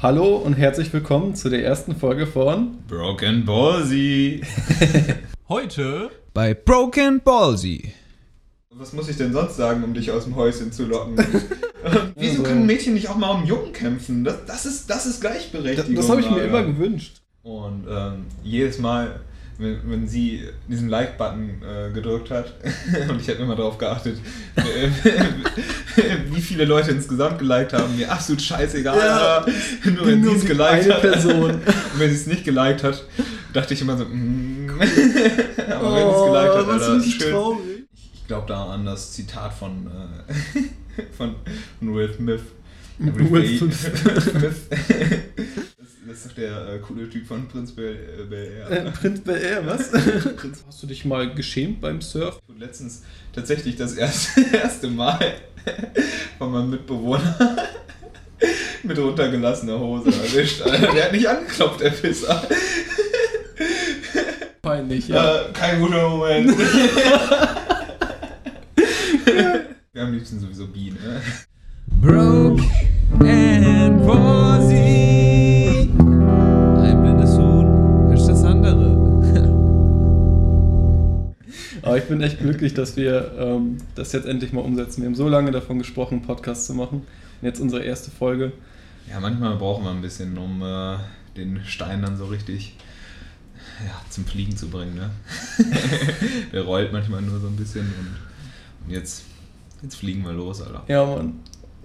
Hallo und herzlich willkommen zu der ersten Folge von Broken Ballsy. Heute bei Broken Ballsy. Was muss ich denn sonst sagen, um dich aus dem Häuschen zu locken? Wieso können Mädchen nicht auch mal um Jungen kämpfen? Das, das, ist, das ist Gleichberechtigung. Das, das habe ich mir Alter. immer gewünscht. Und ähm, jedes Mal, wenn, wenn sie diesen Like-Button äh, gedrückt hat, und ich habe immer darauf geachtet, äh, wie viele Leute insgesamt geliked haben, mir absolut scheißegal. Ja. nur wenn sie es geliked eine hat. Person. Und wenn sie es nicht geliked hat, dachte ich immer so, mm. aber wenn sie es geliked hat, Oh, Alter, schön. traurig. Ich glaube da an das Zitat von, äh, von, von Will Smith. Will Smith. Das, ist doch der äh, coole Typ von Prinz Bel äh, Bel Air. Äh, Prinz Bel Air, was? Hast du dich mal geschämt beim Surf? Und letztens tatsächlich das erste, erste Mal von meinem Mitbewohner mit runtergelassener Hose erwischt. Alter. Der hat nicht angeklopft, der Pisser. Peinlich, ja. Äh, kein guter Moment. Wir haben am liebsten sowieso Bienen. Ne? Broke and Ballsy. Aber ich bin echt glücklich, dass wir ähm, das jetzt endlich mal umsetzen. Wir haben so lange davon gesprochen, einen Podcast zu machen. Und jetzt unsere erste Folge. Ja, manchmal brauchen wir ein bisschen, um äh, den Stein dann so richtig ja, zum Fliegen zu bringen. Ne? Der rollt manchmal nur so ein bisschen und, und jetzt, jetzt fliegen wir los, Alter. Ja, Mann.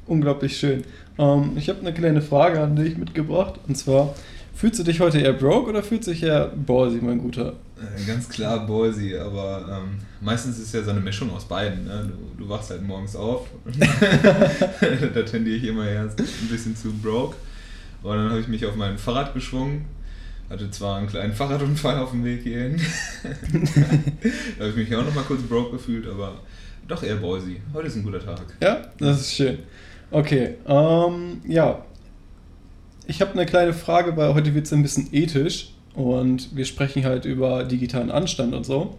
Unglaublich schön. Ähm, ich habe eine kleine Frage an dich mitgebracht. Und zwar, fühlst du dich heute eher broke oder fühlst du dich eher ballsy, mein Guter? Äh, Ganz klar Ballsy, aber ähm, meistens ist es ja so eine Mischung aus beiden. Ne? Du, du wachst halt morgens auf. da tendiere ich immer erst ein bisschen zu broke. Und dann habe ich mich auf mein Fahrrad geschwungen. Hatte zwar einen kleinen Fahrradunfall auf dem Weg hierhin. da habe ich mich auch noch mal kurz broke gefühlt, aber doch eher Ballsy. Heute ist ein guter Tag. Ja, das ist schön. Okay, ähm, ja. Ich habe eine kleine Frage, weil heute wird es ein bisschen ethisch und wir sprechen halt über digitalen Anstand und so.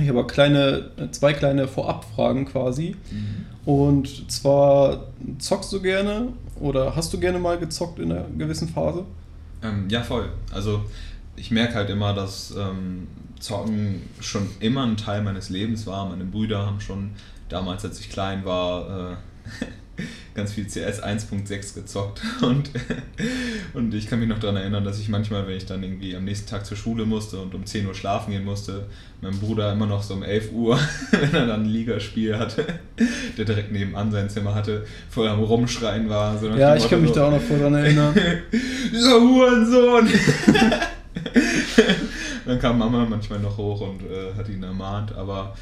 Ich habe kleine, zwei kleine Vorabfragen quasi. Und zwar, zockst du gerne oder hast du gerne mal gezockt in einer gewissen Phase? Ähm, ja, voll. Also ich merke halt immer, dass ähm, Zocken schon immer ein Teil meines Lebens war. Meine Brüder haben schon damals, als ich klein war, äh, ganz viel CS 1.6 gezockt und, und ich kann mich noch daran erinnern, dass ich manchmal, wenn ich dann irgendwie am nächsten Tag zur Schule musste und um 10 Uhr schlafen gehen musste, mein Bruder immer noch so um 11 Uhr, wenn er dann ein Ligaspiel hatte, der direkt nebenan sein Zimmer hatte, voll am Rumschreien war. So Ja, ich Motto kann mich so, da auch noch voll dran erinnern. dieser Hurensohn! Dann kam Mama manchmal noch hoch und äh, hat ihn ermahnt, aber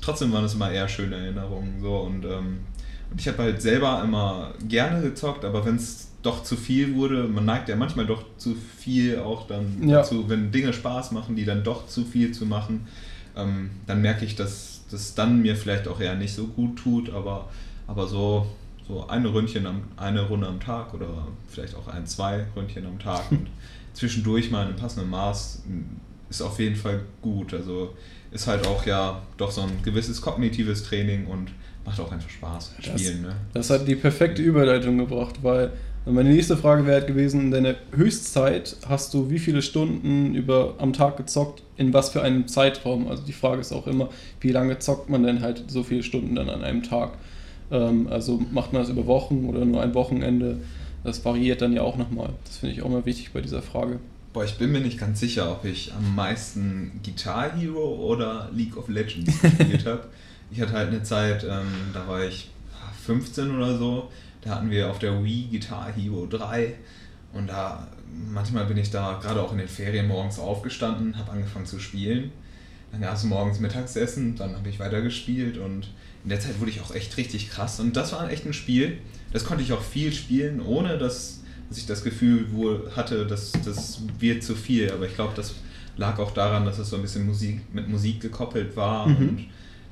trotzdem waren es immer eher schöne Erinnerungen. So und, ähm, und ich habe halt selber immer gerne gezockt, aber wenn es doch zu viel wurde, man neigt ja manchmal doch zu viel auch dann Ja. dazu, wenn Dinge Spaß machen, die dann doch zu viel zu machen, ähm, dann merke ich, dass das dann mir vielleicht auch eher nicht so gut tut, aber, aber so, so eine Ründchen am, eine Runde am Tag oder vielleicht auch ein, zwei Ründchen am Tag und zwischendurch mal in einem passenden Maß m, ist auf jeden Fall gut. Also ist halt auch ja doch so ein gewisses kognitives Training und macht auch einfach Spaß, Das- spielen. Ne? Das hat die perfekte Überleitung gebracht, weil meine nächste Frage wäre halt gewesen, in deiner Höchstzeit hast du wie viele Stunden über am Tag gezockt, in was für einem Zeitraum? Also die Frage ist auch immer, wie lange zockt man denn halt so viele Stunden dann an einem Tag? Ähm, also macht man das über Wochen oder nur ein Wochenende? Das variiert dann ja auch nochmal. Das finde ich auch mal wichtig bei dieser Frage. Boah, ich bin mir nicht ganz sicher, ob ich am meisten Guitar Hero oder League of Legends gespielt habe. Ich hatte halt eine Zeit, ähm, da war ich 15 oder so, da hatten wir auf der Wii Guitar Hero 3 und da manchmal bin ich da gerade auch in den Ferien morgens aufgestanden, habe angefangen zu spielen. Dann gab es morgens Mittagsessen, dann habe ich weiter gespielt und in der Zeit wurde ich auch echt richtig krass. Und das war echt ein Spiel, das konnte ich auch viel spielen, ohne dass, dass ich das Gefühl wohl hatte, dass das wird zu viel. Aber ich glaube, das lag auch daran, dass es so ein bisschen Musik mit Musik gekoppelt war. Mhm. Und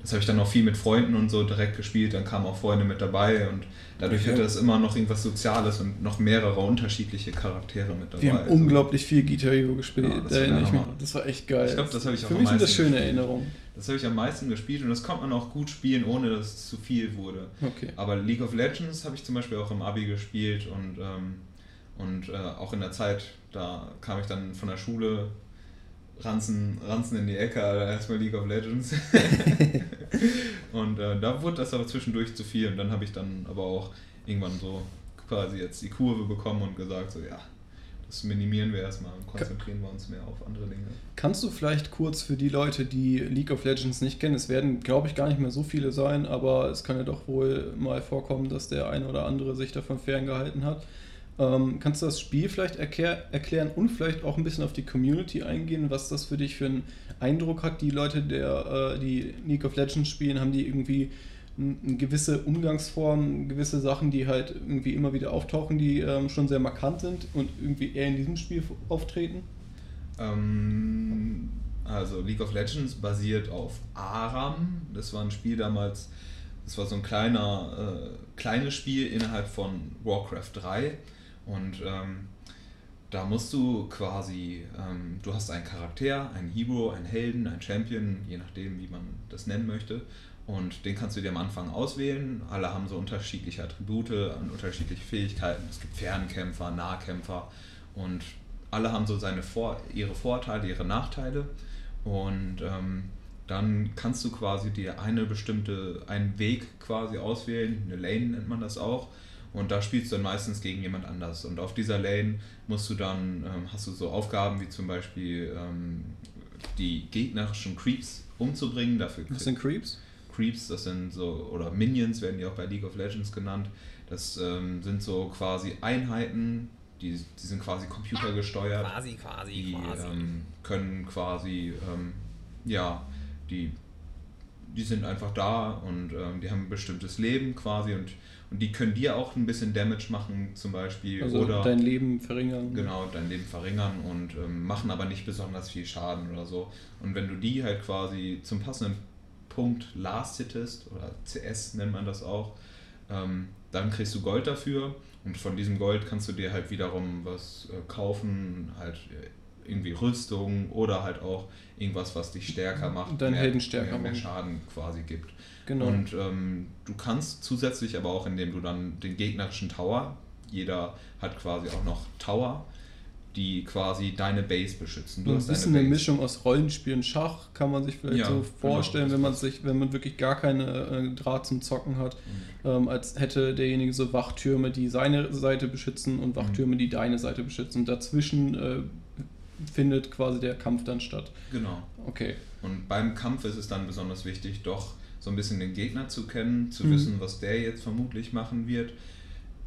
das habe ich dann auch viel mit Freunden und so direkt gespielt. Dann kamen auch Freunde mit dabei und dadurch Okay. hatte es immer noch irgendwas Soziales und noch mehrere unterschiedliche Charaktere mit dabei. Wir haben Also- unglaublich viel Guitar Hero gespielt. Ja, das da war ich mich. Das war echt geil. Ich glaube, das habe ich auch Für am mich sind das meisten schöne gespielt. Erinnerungen. Das habe ich am meisten gespielt und das konnte man auch gut spielen, ohne dass es zu viel wurde. Okay. Aber League of Legends habe ich zum Beispiel auch im Abi gespielt und, ähm, Und äh, auch in der Zeit, da kam ich dann von der Schule, Ranzen, Ranzen in die Ecke, erstmal League of Legends. und äh, da wurde das aber zwischendurch zu viel. Und dann habe ich dann aber auch irgendwann so quasi jetzt die Kurve bekommen und gesagt, so ja, das minimieren wir erstmal und konzentrieren wir uns mehr auf andere Dinge. Kannst du vielleicht kurz für die Leute, die League of Legends nicht kennen, es werden, glaube ich, gar nicht mehr so viele sein, aber es kann ja doch wohl mal vorkommen, dass der eine oder andere sich davon ferngehalten hat. Ähm, kannst du das Spiel vielleicht erklär, erklären und vielleicht auch ein bisschen auf die Community eingehen, was das für dich für einen Eindruck hat? Die Leute, der, äh, die League of Legends spielen, haben die irgendwie eine gewisse Umgangsform, gewisse Sachen, die halt irgendwie immer wieder auftauchen, die ähm, schon sehr markant sind und irgendwie eher in diesem Spiel auftreten? Ähm, also League of Legends basiert auf Aram. Das war ein Spiel damals, das war so ein kleiner, äh, kleines Spiel innerhalb von Warcraft 3 und ähm, da musst du quasi, ähm, du hast einen Charakter, einen Hero, einen Helden, einen Champion, je nachdem, wie man das nennen möchte. Und den kannst du dir am Anfang auswählen. Alle haben so unterschiedliche Attribute und unterschiedliche Fähigkeiten. Es gibt Fernkämpfer, Nahkämpfer und alle haben so seine Vor ihre Vorteile, ihre Nachteile. Und ähm, dann kannst du quasi dir eine bestimmte, einen Weg quasi auswählen, eine Lane nennt man das auch und da spielst du dann meistens gegen jemand anders. Und auf dieser Lane musst du dann, ähm, hast du so Aufgaben wie zum Beispiel ähm, die gegnerischen Creeps umzubringen. Dafür Was sind Creeps? Creeps, das sind so, oder Minions werden die auch bei League of Legends genannt. Das ähm, sind so quasi Einheiten, die, die sind quasi computergesteuert. Quasi, quasi, die quasi. ähm, können quasi, ähm, ja, die, die sind einfach da und ähm, die haben ein bestimmtes Leben quasi und und die können dir auch ein bisschen Damage machen, zum Beispiel. Also oder dein Leben verringern. Genau, dein Leben verringern und ähm, machen aber nicht besonders viel Schaden oder so. Und wenn du die halt quasi zum passenden Punkt last hittest, oder CS nennt man das auch, ähm, dann kriegst du Gold dafür und von diesem Gold kannst du dir halt wiederum was äh, kaufen, halt äh, irgendwie Rüstung oder halt auch irgendwas, was dich stärker macht, Deinen mehr, Helden stärker mehr, mehr. Schaden quasi gibt. Genau. Und ähm, du kannst zusätzlich aber auch, indem du dann den gegnerischen Tower, jeder hat quasi auch noch Tower, die quasi deine Base beschützen. Du ein bisschen eine. Mischung aus Rollenspiel und Schach kann man sich vielleicht Ja, so genau, vorstellen, das wenn man sich, wenn man wirklich gar keine äh, Draht zum Zocken hat, ähm, als hätte derjenige so Wachtürme, die seine Seite beschützen Mhm. und Wachtürme, die deine Seite beschützen. Und dazwischen äh, findet quasi der Kampf dann statt. Genau. Okay. Und beim Kampf ist es dann besonders wichtig, doch so ein bisschen den Gegner zu kennen, zu Mhm. wissen, was der jetzt vermutlich machen wird,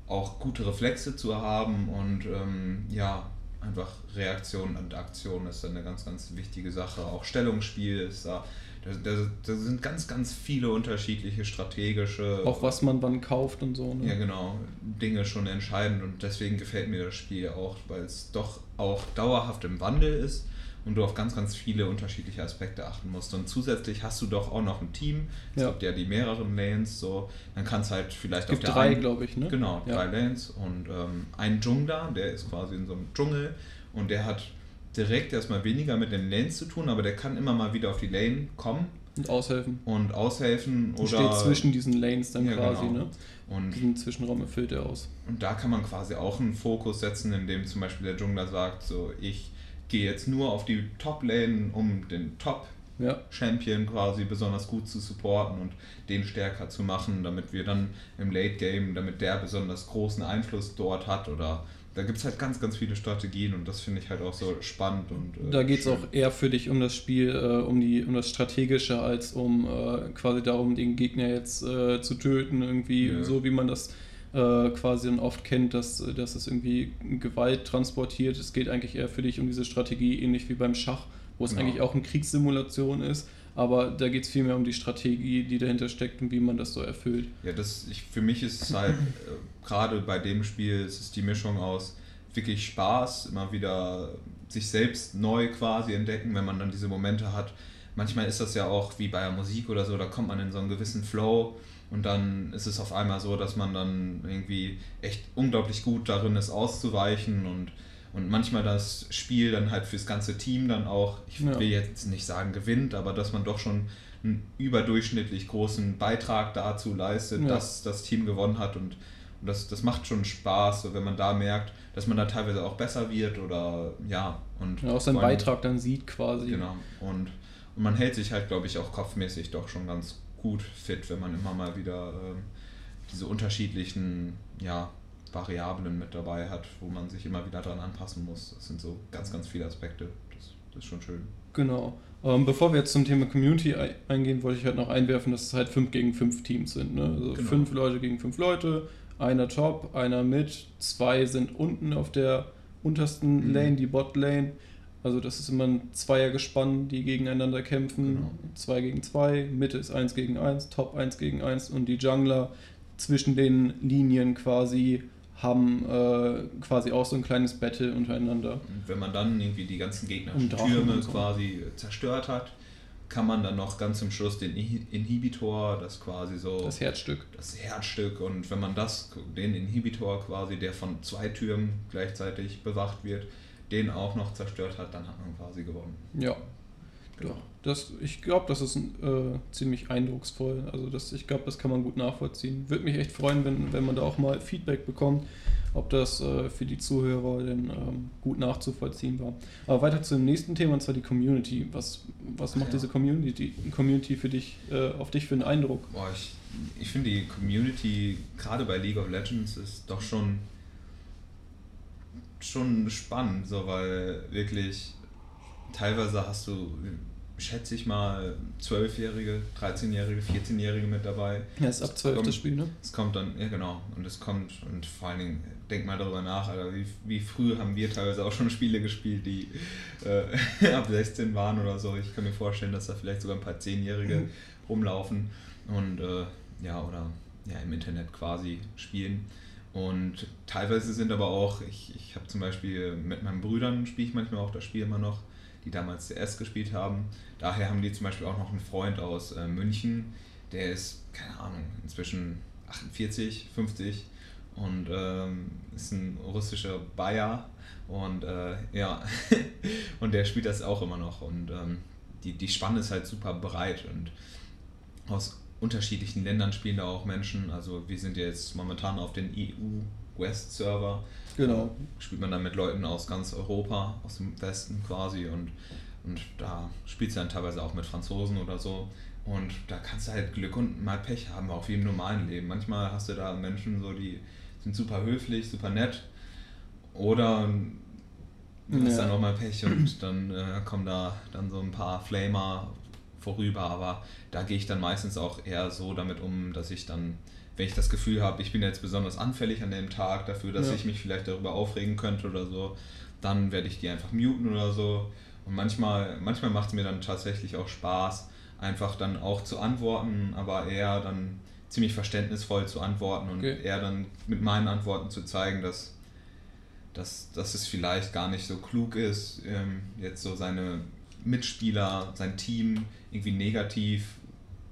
auch gute Reflexe zu haben und ähm, ja, einfach Reaktion und Aktion ist dann eine ganz, ganz wichtige Sache. Auch Stellungsspiel ist da. Da, da, da sind ganz, ganz viele unterschiedliche strategische. Auch was man wann kauft und so. Ne? Ja, genau. Dinge schon entscheidend und deswegen gefällt mir das Spiel auch, weil es doch auch dauerhaft im Wandel ist und du auf ganz, ganz viele unterschiedliche Aspekte achten musst. Und zusätzlich hast du doch auch noch ein Team. Es Ja. gibt ja die mehreren Lanes, so. Dann kannst halt vielleicht gibt auf der drei, glaube ich, ne? Genau, Ja. drei Lanes und ähm, ein Jungler, der ist quasi in so einem Dschungel und der hat direkt erstmal weniger mit den Lanes zu tun, aber der kann immer mal wieder auf die Lane kommen Und aushelfen. und aushelfen Und oder steht zwischen diesen Lanes dann Ja, quasi, genau. ne? und Diesen Zwischenraum erfüllt er aus. Und da kann man quasi auch einen Fokus setzen, indem zum Beispiel der Jungler sagt, so ich gehe jetzt nur auf die Top-Lane, um den Top-Champion Ja. quasi besonders gut zu supporten und den stärker zu machen, damit wir dann im Late-Game, damit der besonders großen Einfluss dort hat oder da gibt es halt ganz, ganz viele Strategien und das finde ich halt auch so spannend und äh, Da geht es auch eher für dich um das Spiel, äh, um, die, um das Strategische, als um äh, quasi darum, den Gegner jetzt äh, zu töten, irgendwie, Ja. so wie man das äh, quasi dann oft kennt, dass, dass es irgendwie Gewalt transportiert. Es geht eigentlich eher für dich um diese Strategie, ähnlich wie beim Schach, wo es Genau. eigentlich auch eine Kriegssimulation ist, aber da geht es vielmehr um die Strategie, die dahinter steckt und wie man das so erfüllt. Ja, das, ich, für mich ist es halt, äh, gerade bei dem Spiel, ist es die Mischung aus wirklich Spaß, immer wieder sich selbst neu quasi entdecken, wenn man dann diese Momente hat. Manchmal ist das ja auch wie bei der Musik oder so, da kommt man in so einen gewissen Flow und dann ist es auf einmal so, dass man dann irgendwie echt unglaublich gut darin ist, auszuweichen und, und manchmal das Spiel dann halt fürs ganze Team dann auch, ich Ja. will jetzt nicht sagen gewinnt, aber dass man doch schon einen überdurchschnittlich großen Beitrag dazu leistet, Ja. dass das Team gewonnen hat und, Und das, das macht schon Spaß, so wenn man da merkt, dass man da teilweise auch besser wird oder ja. Und Ja, auch seinen allem- Beitrag dann sieht quasi. Genau. Und, und man hält sich halt, glaube ich, auch kopfmäßig doch schon ganz gut fit, wenn man immer mal wieder ähm, diese unterschiedlichen ja, Variablen mit dabei hat, wo man sich immer wieder dran anpassen muss. Das sind so ganz, ganz viele Aspekte. Das, das ist schon schön. Genau. Ähm, bevor wir jetzt zum Thema Community ei- eingehen, wollte ich halt noch einwerfen, dass es halt 5 gegen 5 Teams sind. Ne? Also Genau. fünf Leute gegen fünf Leute, einer top, einer mit, zwei sind unten auf der untersten Mhm. Lane, die Bot-Lane. Also das ist immer ein Zweiergespann, die gegeneinander kämpfen. Genau. 2 gegen 2, Mitte ist 1 gegen 1, Top 1 gegen 1 und die Jungler zwischen den Linien quasi haben äh, quasi auch so ein kleines Battle untereinander. Und wenn man dann irgendwie die ganzen Gegner Und Drachen Türme so. quasi zerstört hat, kann man dann noch ganz zum Schluss den Inhi- Inhibitor, das quasi so Das Herzstück. das Herzstück und wenn man das, den Inhibitor quasi, der von zwei Türmen gleichzeitig bewacht wird, den auch noch zerstört hat, dann hat man quasi gewonnen. Ja. Genau. Doch. Das, ich glaube, das ist äh, ziemlich eindrucksvoll. Also das, ich glaube, das kann man gut nachvollziehen. Würde mich echt freuen, wenn, wenn man da auch mal Feedback bekommt, ob das äh, für die Zuhörer denn ähm, gut nachzuvollziehen war. Aber weiter zu dem nächsten Thema, und zwar die Community. Was, was Ach macht ja. diese Community, Community für dich, äh, auf dich für einen Eindruck? Boah, ich, ich finde die Community, gerade bei League of Legends, ist doch schon, schon spannend, so weil wirklich teilweise hast du, schätze ich mal, 12-Jährige, 13-Jährige, 14-Jährige mit dabei. Ja, ist ab 12 das Kommt- Spiel, ne? Es kommt dann, ja genau, und es kommt, und vor allen Dingen, denk mal darüber nach, Alter, wie, wie früh haben wir teilweise auch schon Spiele gespielt, die äh, ab 16 waren oder so. Ich kann mir vorstellen, dass da vielleicht sogar ein paar Zehnjährige rumlaufen und äh, ja, oder ja, im Internet quasi spielen. Und teilweise sind aber auch, ich, ich habe zum Beispiel mit meinen Brüdern spiele ich manchmal auch das Spiel immer noch, die damals CS gespielt haben. Daher haben die zum Beispiel auch noch einen Freund aus äh, München, der ist, keine Ahnung, inzwischen 48, 50 und ähm, ist ein russischer Bayer und äh, ja, und der spielt das auch immer noch und ähm, die, die Spanne ist halt super breit und aus unterschiedlichen Ländern spielen da auch Menschen, also wir sind ja jetzt momentan auf den EU West Server, Genau. spielt man dann mit Leuten aus ganz Europa, aus dem Westen quasi und, und da spielst du dann teilweise auch mit Franzosen oder so. Und da kannst du halt Glück und mal Pech haben, auch wie im normalen Leben. Manchmal hast du da Menschen, so, die sind super höflich, super nett. Oder du hast Ja. dann auch mal Pech und dann äh, kommen da dann so ein paar Flamer vorüber. Aber da gehe ich dann meistens auch eher so damit um, dass ich dann, wenn ich das Gefühl habe, ich bin jetzt besonders anfällig an dem Tag dafür, dass Ja. ich mich vielleicht darüber aufregen könnte oder so, dann werde ich die einfach muten oder so. Und manchmal, manchmal macht es mir dann tatsächlich auch Spaß, einfach dann auch zu antworten, aber eher dann ziemlich verständnisvoll zu antworten und Okay. eher dann mit meinen Antworten zu zeigen, dass, dass, dass es vielleicht gar nicht so klug ist, ähm, jetzt so seine Mitspieler, sein Team irgendwie negativ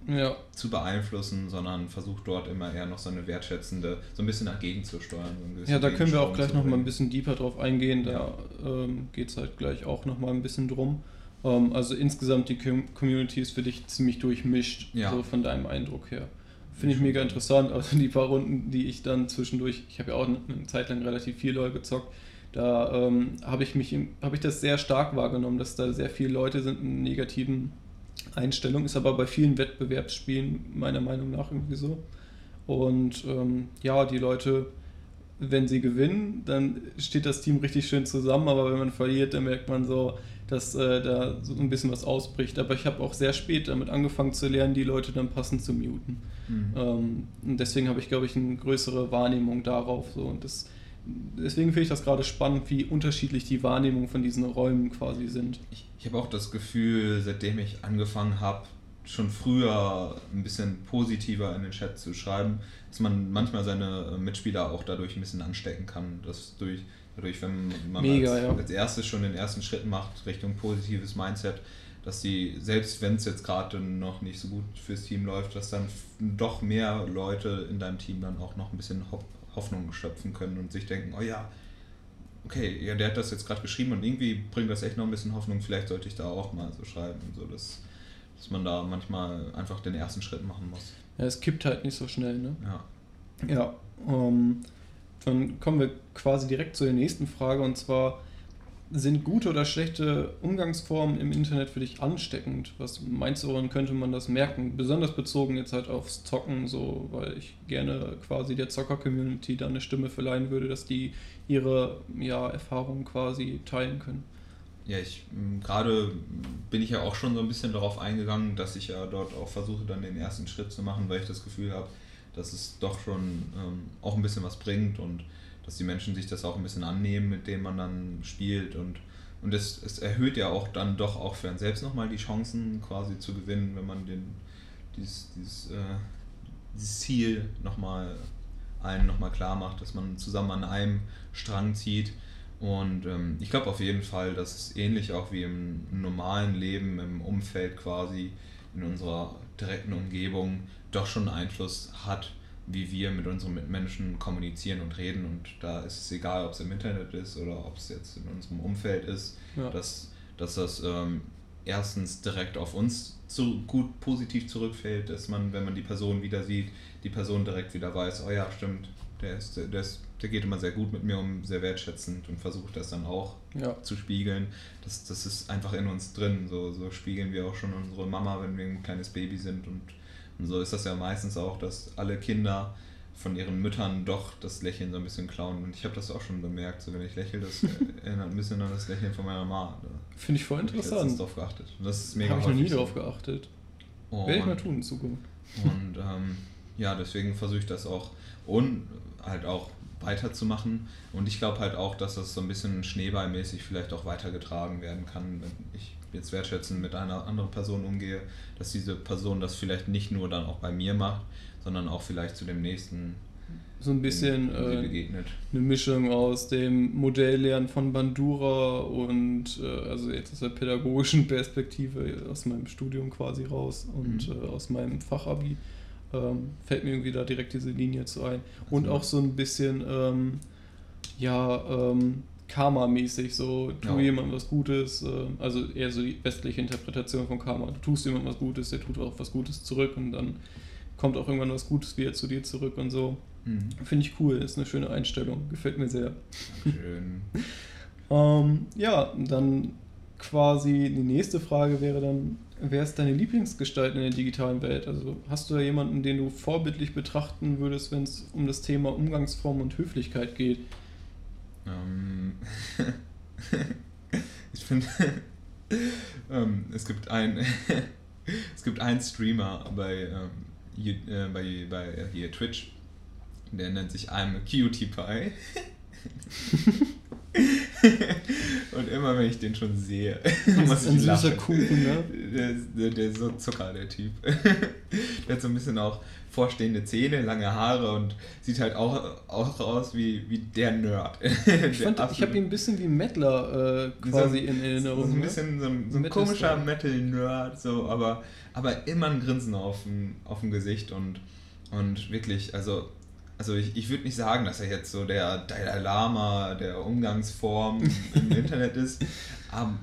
Ja, zu beeinflussen, sondern versucht dort immer eher noch so eine wertschätzende, so ein bisschen dagegen zu steuern. So Ja, da können wir auch gleich zu noch mal ein bisschen deeper drauf eingehen. Da Ja. ähm, geht es halt gleich auch noch mal ein bisschen drum. Ähm, also insgesamt die Com Community ist für dich ziemlich durchmischt, Ja. so von deinem Eindruck her. Finde ich mega interessant. Also die paar Runden, die ich dann zwischendurch, ich habe ja auch eine eine Zeit lang relativ viel LoL gezockt, da ähm, habe ich mich, habe ich das sehr stark wahrgenommen, dass da sehr viele Leute sind in negativen Einstellungen. Ist aber bei vielen Wettbewerbsspielen meiner Meinung nach irgendwie so. Und ähm, ja, die Leute, wenn sie gewinnen, dann steht das Team richtig schön zusammen, aber wenn man verliert, dann merkt man so, dass äh, da so ein bisschen was ausbricht. Aber ich habe auch sehr spät damit angefangen zu lernen, die Leute dann passend zu muten. Mhm. Ähm, und deswegen habe ich, glaube ich, eine größere Wahrnehmung darauf. So. Und das, deswegen finde ich das gerade spannend, wie unterschiedlich die Wahrnehmungen von diesen Räumen quasi sind. Ich, ich habe auch das Gefühl, seitdem ich angefangen habe, schon früher ein bisschen positiver in den Chat zu schreiben, dass man manchmal seine äh, Mitspieler auch dadurch ein bisschen anstecken kann. Dass durch, dadurch, wenn man Mega, als, ja. als erstes schon den ersten Schritt macht Richtung positives Mindset, dass die, selbst wenn es jetzt gerade noch nicht so gut fürs Team läuft, dass dann doch mehr Leute in deinem Team dann auch noch ein bisschen Hoffnung schöpfen können und sich denken, oh ja, okay, ja, der hat das jetzt gerade geschrieben und irgendwie bringt das echt noch ein bisschen Hoffnung, vielleicht sollte ich da auch mal so schreiben, so dass, dass man da manchmal einfach den ersten Schritt machen muss. Ja, es kippt halt nicht so schnell, ne? Ja. Ja, Ähm, dann kommen wir quasi direkt zu der nächsten Frage und zwar, sind gute oder schlechte Umgangsformen im Internet für dich ansteckend? Was meinst du, woran könnte man das merken? Besonders bezogen jetzt halt aufs Zocken, so, weil ich gerne quasi der Zocker-Community da eine Stimme verleihen würde, dass die ihre ja, Erfahrungen quasi teilen können. Ja, ich gerade bin ich ja auch schon so ein bisschen darauf eingegangen, dass ich ja dort auch versuche, dann den ersten Schritt zu machen, weil ich das Gefühl habe, dass es doch schon ähm, auch ein bisschen was bringt und dass die Menschen sich das auch ein bisschen annehmen, mit dem man dann spielt und, und es, es erhöht ja auch dann doch auch für einen selbst nochmal die Chancen quasi zu gewinnen, wenn man den, dieses, dieses, äh, dieses Ziel nochmal allen nochmal klar macht, dass man zusammen an einem Strang zieht. Und ähm, ich glaube auf jeden Fall, dass es ähnlich auch wie im normalen Leben, im Umfeld quasi, in unserer direkten Umgebung, doch schon Einfluss hat, wie wir mit unseren Mitmenschen kommunizieren und reden. Und da ist es egal, ob es im Internet ist oder ob es jetzt in unserem Umfeld ist, ja. dass, dass das ähm, erstens direkt auf uns zu gut positiv zurückfällt, dass man, wenn man die Person wieder sieht, die Person direkt wieder weiß, oh ja, stimmt, der, ist, der, ist, der geht immer sehr gut mit mir um, sehr wertschätzend und versucht das dann auch ja. zu spiegeln. Das, das ist einfach in uns drin. So, so spiegeln wir auch schon unsere Mama, wenn wir ein kleines Baby sind und und so ist das ja meistens auch, dass alle Kinder von ihren Müttern doch das Lächeln so ein bisschen klauen. Und ich habe das auch schon bemerkt, so wenn ich lächle, das erinnert ein bisschen an das Lächeln von meiner Mama. Finde ich voll interessant. Ich darauf geachtet. das ist mega Habe ich noch nie so. darauf geachtet. Werde ich mal tun in Zukunft. Und ähm, ja, deswegen versuche ich das auch und halt auch weiterzumachen. Und ich glaube halt auch, dass das so ein bisschen schneeballmäßig vielleicht auch weitergetragen werden kann, wenn ich jetzt wertschätzend mit einer anderen Person umgehe, dass diese Person das vielleicht nicht nur dann auch bei mir macht, sondern auch vielleicht zu dem nächsten so ein bisschen äh, eine Mischung aus dem Modelllernen von Bandura und äh, also jetzt aus der pädagogischen Perspektive aus meinem Studium quasi raus und mhm. äh, aus meinem Fachabi ähm, fällt mir irgendwie da direkt diese Linie zu ein und auch so ein bisschen ähm, ja ähm, Karma-mäßig, so tu ja. jemandem was Gutes, äh, also eher so die westliche Interpretation von Karma. Du tust jemandem was Gutes, der tut auch was Gutes zurück und dann kommt auch irgendwann was Gutes wieder zu dir zurück und so. Mhm. Finde ich cool, ist eine schöne Einstellung, gefällt mir sehr. Schön. ähm, ja, dann quasi die nächste Frage wäre dann, wer ist deine Lieblingsgestalt in der digitalen Welt? Also hast du da jemanden, den du vorbildlich betrachten würdest, wenn es um das Thema Umgangsform und Höflichkeit geht? Ähm, ich finde, ähm, es gibt ein es gibt einen Streamer bei, ähm, äh, bei, bei äh, hier Twitch, der nennt sich I'm a Cutie Pie. Und immer wenn ich den schon sehe, muss ich ein lachen. süßer Kuchen, ne? Der, der, der, ist so Zucker, der Typ. der hat so ein bisschen auch vorstehende Zähne, lange Haare und sieht halt auch, auch aus wie, wie der Nerd. ich, ich habe ihn ein bisschen wie Mettler äh, quasi so, in Erinnerung. So ein ne? bisschen so ein, so ein komischer Metal-Nerd, so, aber, aber immer ein Grinsen auf dem, auf dem Gesicht und, und wirklich, also also ich, ich würde nicht sagen, dass er jetzt so der Dalai Lama der Umgangsform im Internet ist,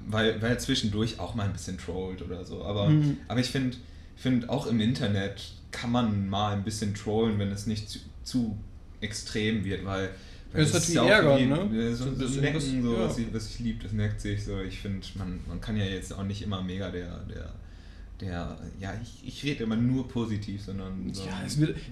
weil, weil er zwischendurch auch mal ein bisschen trollt oder so. Aber, mhm. aber ich finde find auch im Internet kann man mal ein bisschen trollen, wenn es nicht zu, zu extrem wird, weil, weil es hat wie Ärger, ne? So, so, so Necken, so, ja. was ich, was ich liebe, das merkt sich so. Ich finde, man, man kann ja jetzt auch nicht immer mega der, der der, ja, ich, ich rede immer nur positiv, sondern. So ja,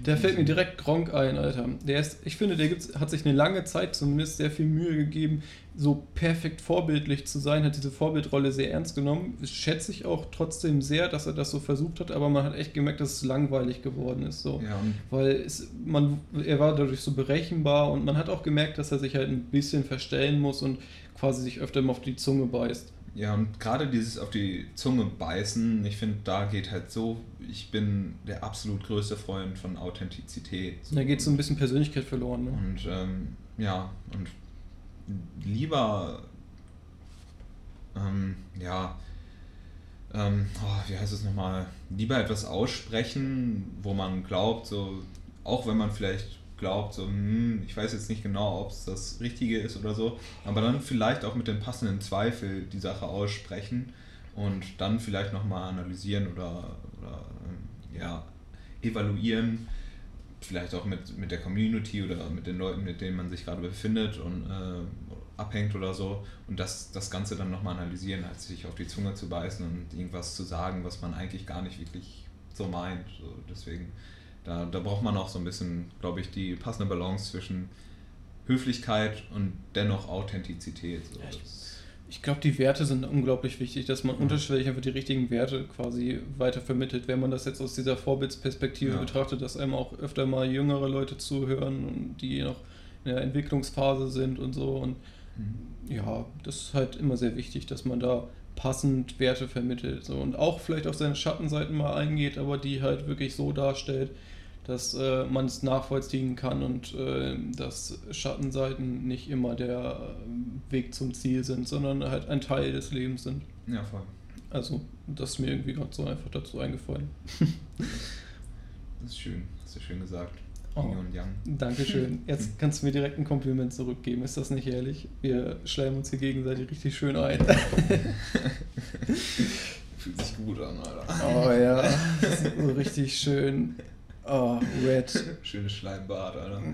da fällt mir direkt Gronk ein, Alter. Der ist, ich finde, der gibt's, hat sich eine lange Zeit zumindest sehr viel Mühe gegeben, so perfekt vorbildlich zu sein, hat diese Vorbildrolle sehr ernst genommen. Schätze ich auch trotzdem sehr, dass er das so versucht hat, aber man hat echt gemerkt, dass es langweilig geworden ist. So. Ja. Weil es, man, er war dadurch so berechenbar und man hat auch gemerkt, dass er sich halt ein bisschen verstellen muss und quasi sich öfter mal auf die Zunge beißt. Ja, und gerade dieses auf die Zunge beißen, ich finde, da geht halt so, ich bin der absolut größte Freund von Authentizität. Da geht so ein bisschen Persönlichkeit verloren. Ne? Und ähm, ja, und lieber, ähm, ja, ähm, oh, wie heißt es nochmal, lieber etwas aussprechen, wo man glaubt, so, auch wenn man vielleicht glaubt, so, hm, ich weiß jetzt nicht genau, ob es das Richtige ist oder so, aber dann vielleicht auch mit dem passenden Zweifel die Sache aussprechen und dann vielleicht nochmal analysieren oder, oder ähm, ja, evaluieren, vielleicht auch mit, mit der Community oder mit den Leuten, mit denen man sich gerade befindet und äh, abhängt oder so und das, das Ganze dann nochmal analysieren, als sich auf die Zunge zu beißen und irgendwas zu sagen, was man eigentlich gar nicht wirklich so meint. So, deswegen, da, da braucht man auch so ein bisschen, glaube ich, die passende Balance zwischen Höflichkeit und dennoch Authentizität. So. Ja, ich- Ich glaube, die Werte sind unglaublich wichtig, dass man unterschwellig einfach die richtigen Werte quasi weiter vermittelt. Wenn man das jetzt aus dieser Vorbildsperspektive Ja. betrachtet, dass einem auch öfter mal jüngere Leute zuhören und die noch in der Entwicklungsphase sind und so. Und Mhm. ja, das ist halt immer sehr wichtig, dass man da passend Werte vermittelt. So. Und auch vielleicht auf seine Schattenseiten mal eingeht, aber die halt wirklich so darstellt, dass äh, man es nachvollziehen kann und äh, dass Schattenseiten nicht immer der äh, Weg zum Ziel sind, sondern halt ein Teil des Lebens sind. Ja, voll. Also, das ist mir irgendwie gerade so einfach dazu eingefallen. Das ist schön. Hast du schön gesagt. Oh. Yin und Yang. Dankeschön. Jetzt kannst du mir direkt ein Kompliment zurückgeben. Ist das nicht ehrlich? Wir schleimen uns hier gegenseitig richtig schön ein. Fühlt sich gut an, Alter. Oh ja, das ist so richtig schön. Oh, red. Schönes Schleimbad, Alter.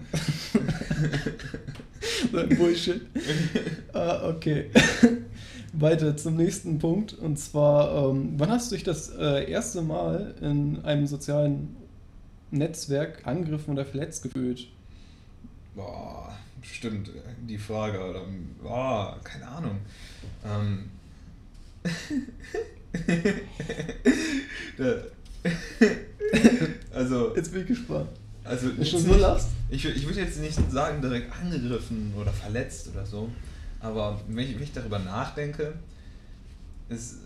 So ein Bullshit. Ah, okay. Weiter zum nächsten Punkt. Und zwar, ähm, wann hast du dich das äh, erste Mal in einem sozialen Netzwerk angegriffen oder verletzt gefühlt? Boah, stimmt, die Frage, Alter. Boah, keine Ahnung. Ähm. Da- also, Jetzt bin ich gespannt. also Ist schon so nicht- lachst? Ich, ich würde jetzt nicht sagen, direkt angegriffen oder verletzt oder so, aber wenn ich, wenn ich darüber nachdenke, ist,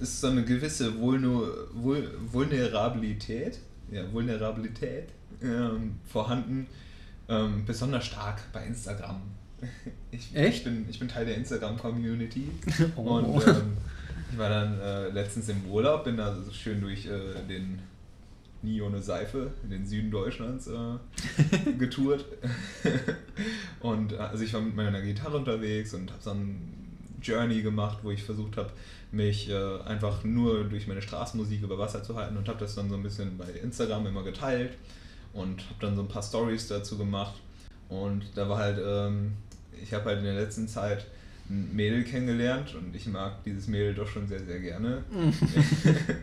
ist so eine gewisse Vulnu, Vul, Vulnerabilität, ja, Vulnerabilität ähm, vorhanden, ähm, besonders stark bei Instagram. Ich, Echt? Ich bin, ich bin Teil der Instagram-Community Oh. und ähm, ich war dann äh, letztens im Urlaub, bin da so schön durch äh, den nie ohne Seife in den Süden Deutschlands äh, getourt. und äh, also ich war mit meiner Gitarre unterwegs und habe so ein Journey gemacht, wo ich versucht habe, mich äh, einfach nur durch meine Straßenmusik über Wasser zu halten und habe das dann so ein bisschen bei Instagram immer geteilt und habe dann so ein paar Stories dazu gemacht. Und da war halt, ähm, ich habe halt in der letzten Zeit ein Mädel kennengelernt und ich mag dieses Mädel doch schon sehr, sehr gerne.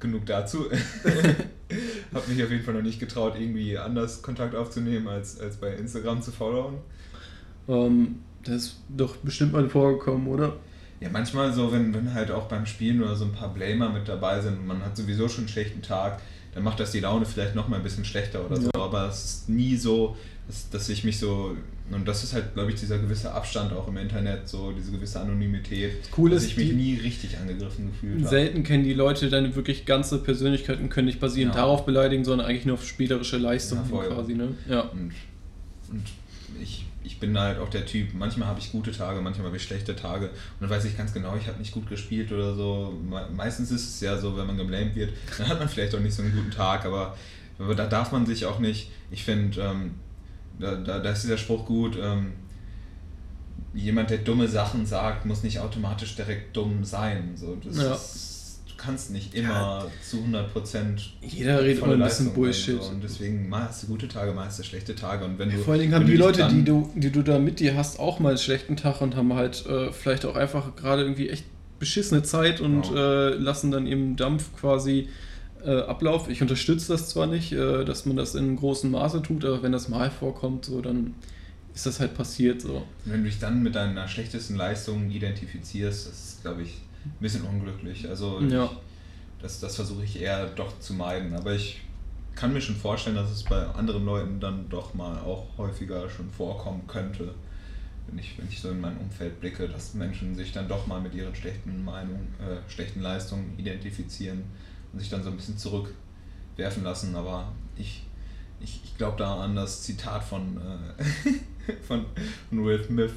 Genug dazu. Hab mich auf jeden Fall noch nicht getraut, irgendwie anders Kontakt aufzunehmen, als, als bei Instagram zu followen. Ähm, das ist doch bestimmt mal vorgekommen, oder? Ja, manchmal so, wenn, wenn halt auch beim Spielen oder so ein paar Blamer mit dabei sind und man hat sowieso schon einen schlechten Tag, dann macht das die Laune vielleicht nochmal ein bisschen schlechter oder so. Ja. Aber es ist nie so, dass, dass ich mich so, und das ist halt, glaube ich, dieser gewisse Abstand auch im Internet, so diese gewisse Anonymität, Cool dass ist, ich mich nie richtig angegriffen gefühlt habe. Selten kennen die Leute deine wirklich ganze Persönlichkeit und können nicht basierend Ja. darauf beleidigen, sondern eigentlich nur auf spielerische Leistung Ja, quasi, ne? Ja. Und, und ich, ich bin halt auch der Typ, manchmal habe ich gute Tage, manchmal habe ich schlechte Tage. Und dann weiß ich ganz genau, ich habe nicht gut gespielt oder so. Me- Meistens ist es ja so, wenn man geblamed wird, dann hat man vielleicht auch nicht so einen guten Tag, aber, aber da darf man sich auch nicht, ich finde, ähm, da, da, da ist dieser Spruch gut, ähm, jemand, der dumme Sachen sagt, muss nicht automatisch direkt dumm sein. So, das Ja. ist, kannst nicht immer zu 100% Jeder redet immer ein bisschen Bullshit. Und deswegen mal hast du gute Tage, mal hast du schlechte Tage. Und wenn du, Vor allen Dingen haben die Leute, die du, die du da mit dir hast, auch mal einen schlechten Tag und haben halt äh, vielleicht auch einfach gerade irgendwie echt beschissene Zeit und Genau. äh, lassen dann eben Dampf quasi äh, Ablauf. Ich unterstütze das zwar nicht, äh, dass man das in großem Maße tut, aber wenn das mal vorkommt, so dann ist das halt passiert so. Wenn du dich dann mit deiner schlechtesten Leistung identifizierst, das ist, glaube ich, ein bisschen unglücklich. Also Ja. ich, das, das versuche ich eher doch zu meiden. Aber ich kann mir schon vorstellen, dass es bei anderen Leuten dann doch mal auch häufiger schon vorkommen könnte. Wenn ich, wenn ich so in mein Umfeld blicke, dass Menschen sich dann doch mal mit ihren schlechten Meinungen, äh, schlechten Leistungen identifizieren und sich dann so ein bisschen zurückwerfen lassen. Aber ich, ich, ich glaube da an das Zitat von, äh, von, von Will Smith.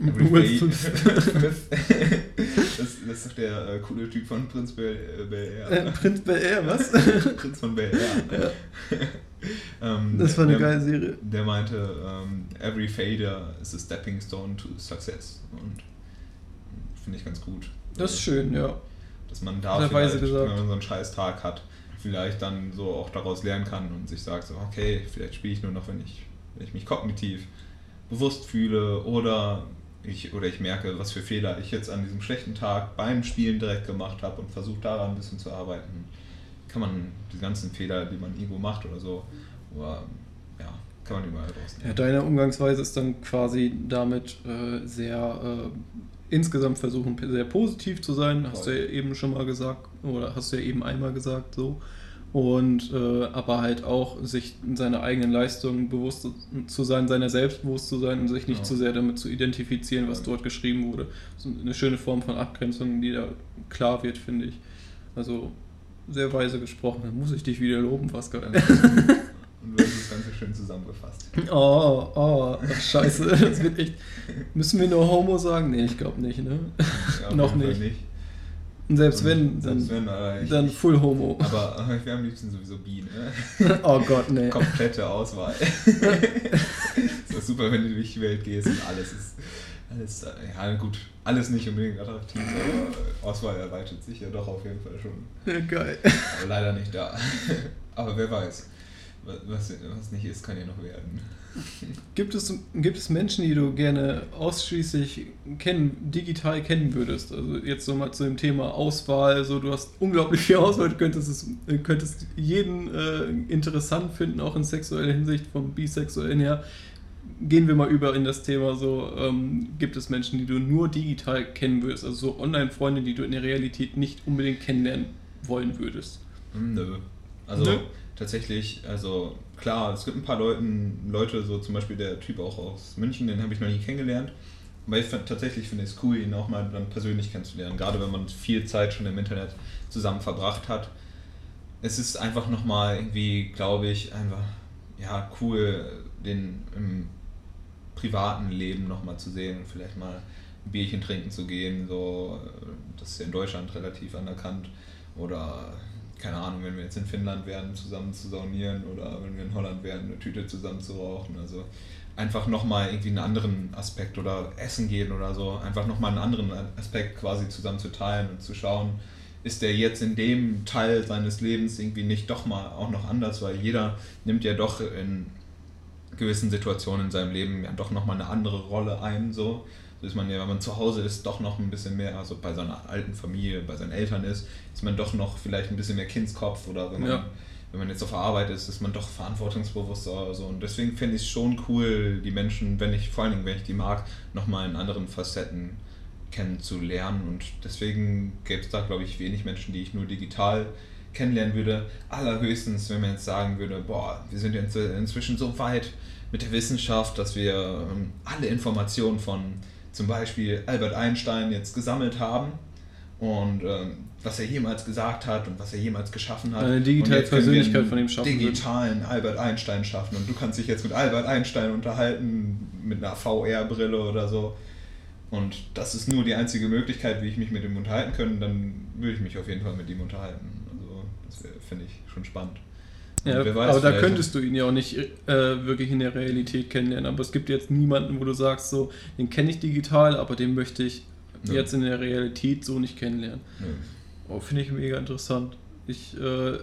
Every Will Smith. das, das ist doch der äh, coole Typ von Prinz Bel, äh, Bel Äh, Air. Prinz Bel Air, was? Prinz von Bel Air. ähm, Das war eine der, geile Serie. Der meinte, ähm, every failure is a stepping stone to success. Und finde ich ganz gut. Das ist schön, ja. Dass man da vielleicht, wenn man so einen scheiß Tag hat, vielleicht dann so auch daraus lernen kann und sich sagt, so, okay, vielleicht spiele ich nur noch, wenn ich, wenn ich mich kognitiv bewusst fühle oder ich, oder ich merke, was für Fehler ich jetzt an diesem schlechten Tag beim Spielen direkt gemacht habe und versuche daran ein bisschen zu arbeiten. Kann man die ganzen Fehler, die man irgendwo macht oder so, oder, ja, kann man überall rausnehmen. Ja, deine Umgangsweise ist dann quasi damit äh, sehr äh, insgesamt versuchen, sehr positiv zu sein, hast du ja eben schon mal gesagt, oder hast du ja eben einmal gesagt, so. Und äh, aber halt auch sich seiner eigenen Leistung bewusst zu sein, seiner selbst bewusst zu sein und sich nicht Ja. zu sehr damit zu identifizieren, was dort geschrieben wurde. So eine schöne Form von Abgrenzung, die da klar wird, finde ich. Also sehr weise gesprochen. Da muss ich dich wieder loben, Pascal. Und du hast das Ganze schön zusammengefasst. Oh, oh, ach, scheiße, das wird echt. Müssen wir nur Homo sagen? Nee, ich glaube nicht, ne? Ja, Noch Fall nicht. Und selbst wenn, dann, Selbst wenn, aber ich, dann Full Homo. aber aber ich wäre am liebsten sowieso Bi, ne? Oh Gott, nee. Komplette Auswahl. ist doch super, wenn du durch die Welt gehst und alles ist. Alles, äh, ja gut, alles nicht unbedingt attraktiv, aber Auswahl erweitert sich ja doch auf jeden Fall schon. Ja, geil. Aber leider nicht da. Aber wer weiß. Was was nicht ist, kann ja noch werden. Gibt es, gibt es Menschen, die du gerne ausschließlich kennen, digital kennen würdest? Also jetzt so mal zu dem Thema Auswahl. So, du hast unglaublich viel Auswahl, du könntest, es, könntest jeden äh, interessant finden, auch in sexueller Hinsicht, vom Bisexuellen her. Gehen wir mal über in das Thema so, ähm, gibt es Menschen, die du nur digital kennen würdest, also so Online-Freunde, die du in der Realität nicht unbedingt kennenlernen wollen würdest? Hm, Nö. Also Nö? tatsächlich, also klar, es gibt ein paar Leuten, Leute, so zum Beispiel der Typ auch aus München, den habe ich noch nie kennengelernt. Aber ich find, tatsächlich finde ich es cool, ihn auch mal dann persönlich kennenzulernen, gerade wenn man viel Zeit schon im Internet zusammen verbracht hat. Es ist einfach nochmal irgendwie, glaube ich, einfach ja, cool, den im privaten Leben nochmal zu sehen und vielleicht mal ein Bierchen trinken zu gehen. So, das ist ja in Deutschland relativ anerkannt. Oder keine Ahnung, wenn wir jetzt in Finnland wären, zusammen zu saunieren oder wenn wir in Holland wären, eine Tüte zusammen zu rauchen. Also einfach nochmal irgendwie einen anderen Aspekt oder essen gehen oder so, einfach nochmal einen anderen Aspekt quasi zusammen zu teilen und zu schauen, ist der jetzt in dem Teil seines Lebens irgendwie nicht doch mal auch noch anders, weil jeder nimmt ja doch in gewissen Situationen in seinem Leben ja doch nochmal eine andere Rolle ein. So. Ist man ja, wenn man zu Hause ist, doch noch ein bisschen mehr, also bei seiner alten Familie, bei seinen Eltern ist, ist man doch noch vielleicht ein bisschen mehr Kindskopf oder wenn man, Ja. wenn man jetzt auf der Arbeit ist, ist man doch verantwortungsbewusster oder so. Und deswegen finde ich es schon cool, die Menschen, wenn ich, vor allen Dingen, wenn ich die mag, nochmal in anderen Facetten kennenzulernen. Und deswegen gäbe es da, glaube ich, wenig Menschen, die ich nur digital kennenlernen würde. Allerhöchstens, wenn man jetzt sagen würde, boah, wir sind jetzt inzwischen so weit mit der Wissenschaft, dass wir ähm, alle Informationen von zum Beispiel Albert Einstein jetzt gesammelt haben und ähm, was er jemals gesagt hat und was er jemals geschaffen hat. Eine digitale Persönlichkeit von ihm schaffen. Digitalen Albert Einstein schaffen und du kannst dich jetzt mit Albert Einstein unterhalten mit einer VR-Brille oder so. Und das ist nur die einzige Möglichkeit, wie ich mich mit ihm unterhalten kann, dann würde ich mich auf jeden Fall mit ihm unterhalten. Also das finde ich schon spannend. Ja, weiß, aber da könntest du ihn ja auch nicht äh, wirklich in der Realität kennenlernen. Aber es gibt jetzt niemanden, wo du sagst, so, den kenne ich digital, aber den möchte ich Nö. jetzt in der Realität so nicht kennenlernen. Nö. Oh, Finde ich mega interessant. Ich äh,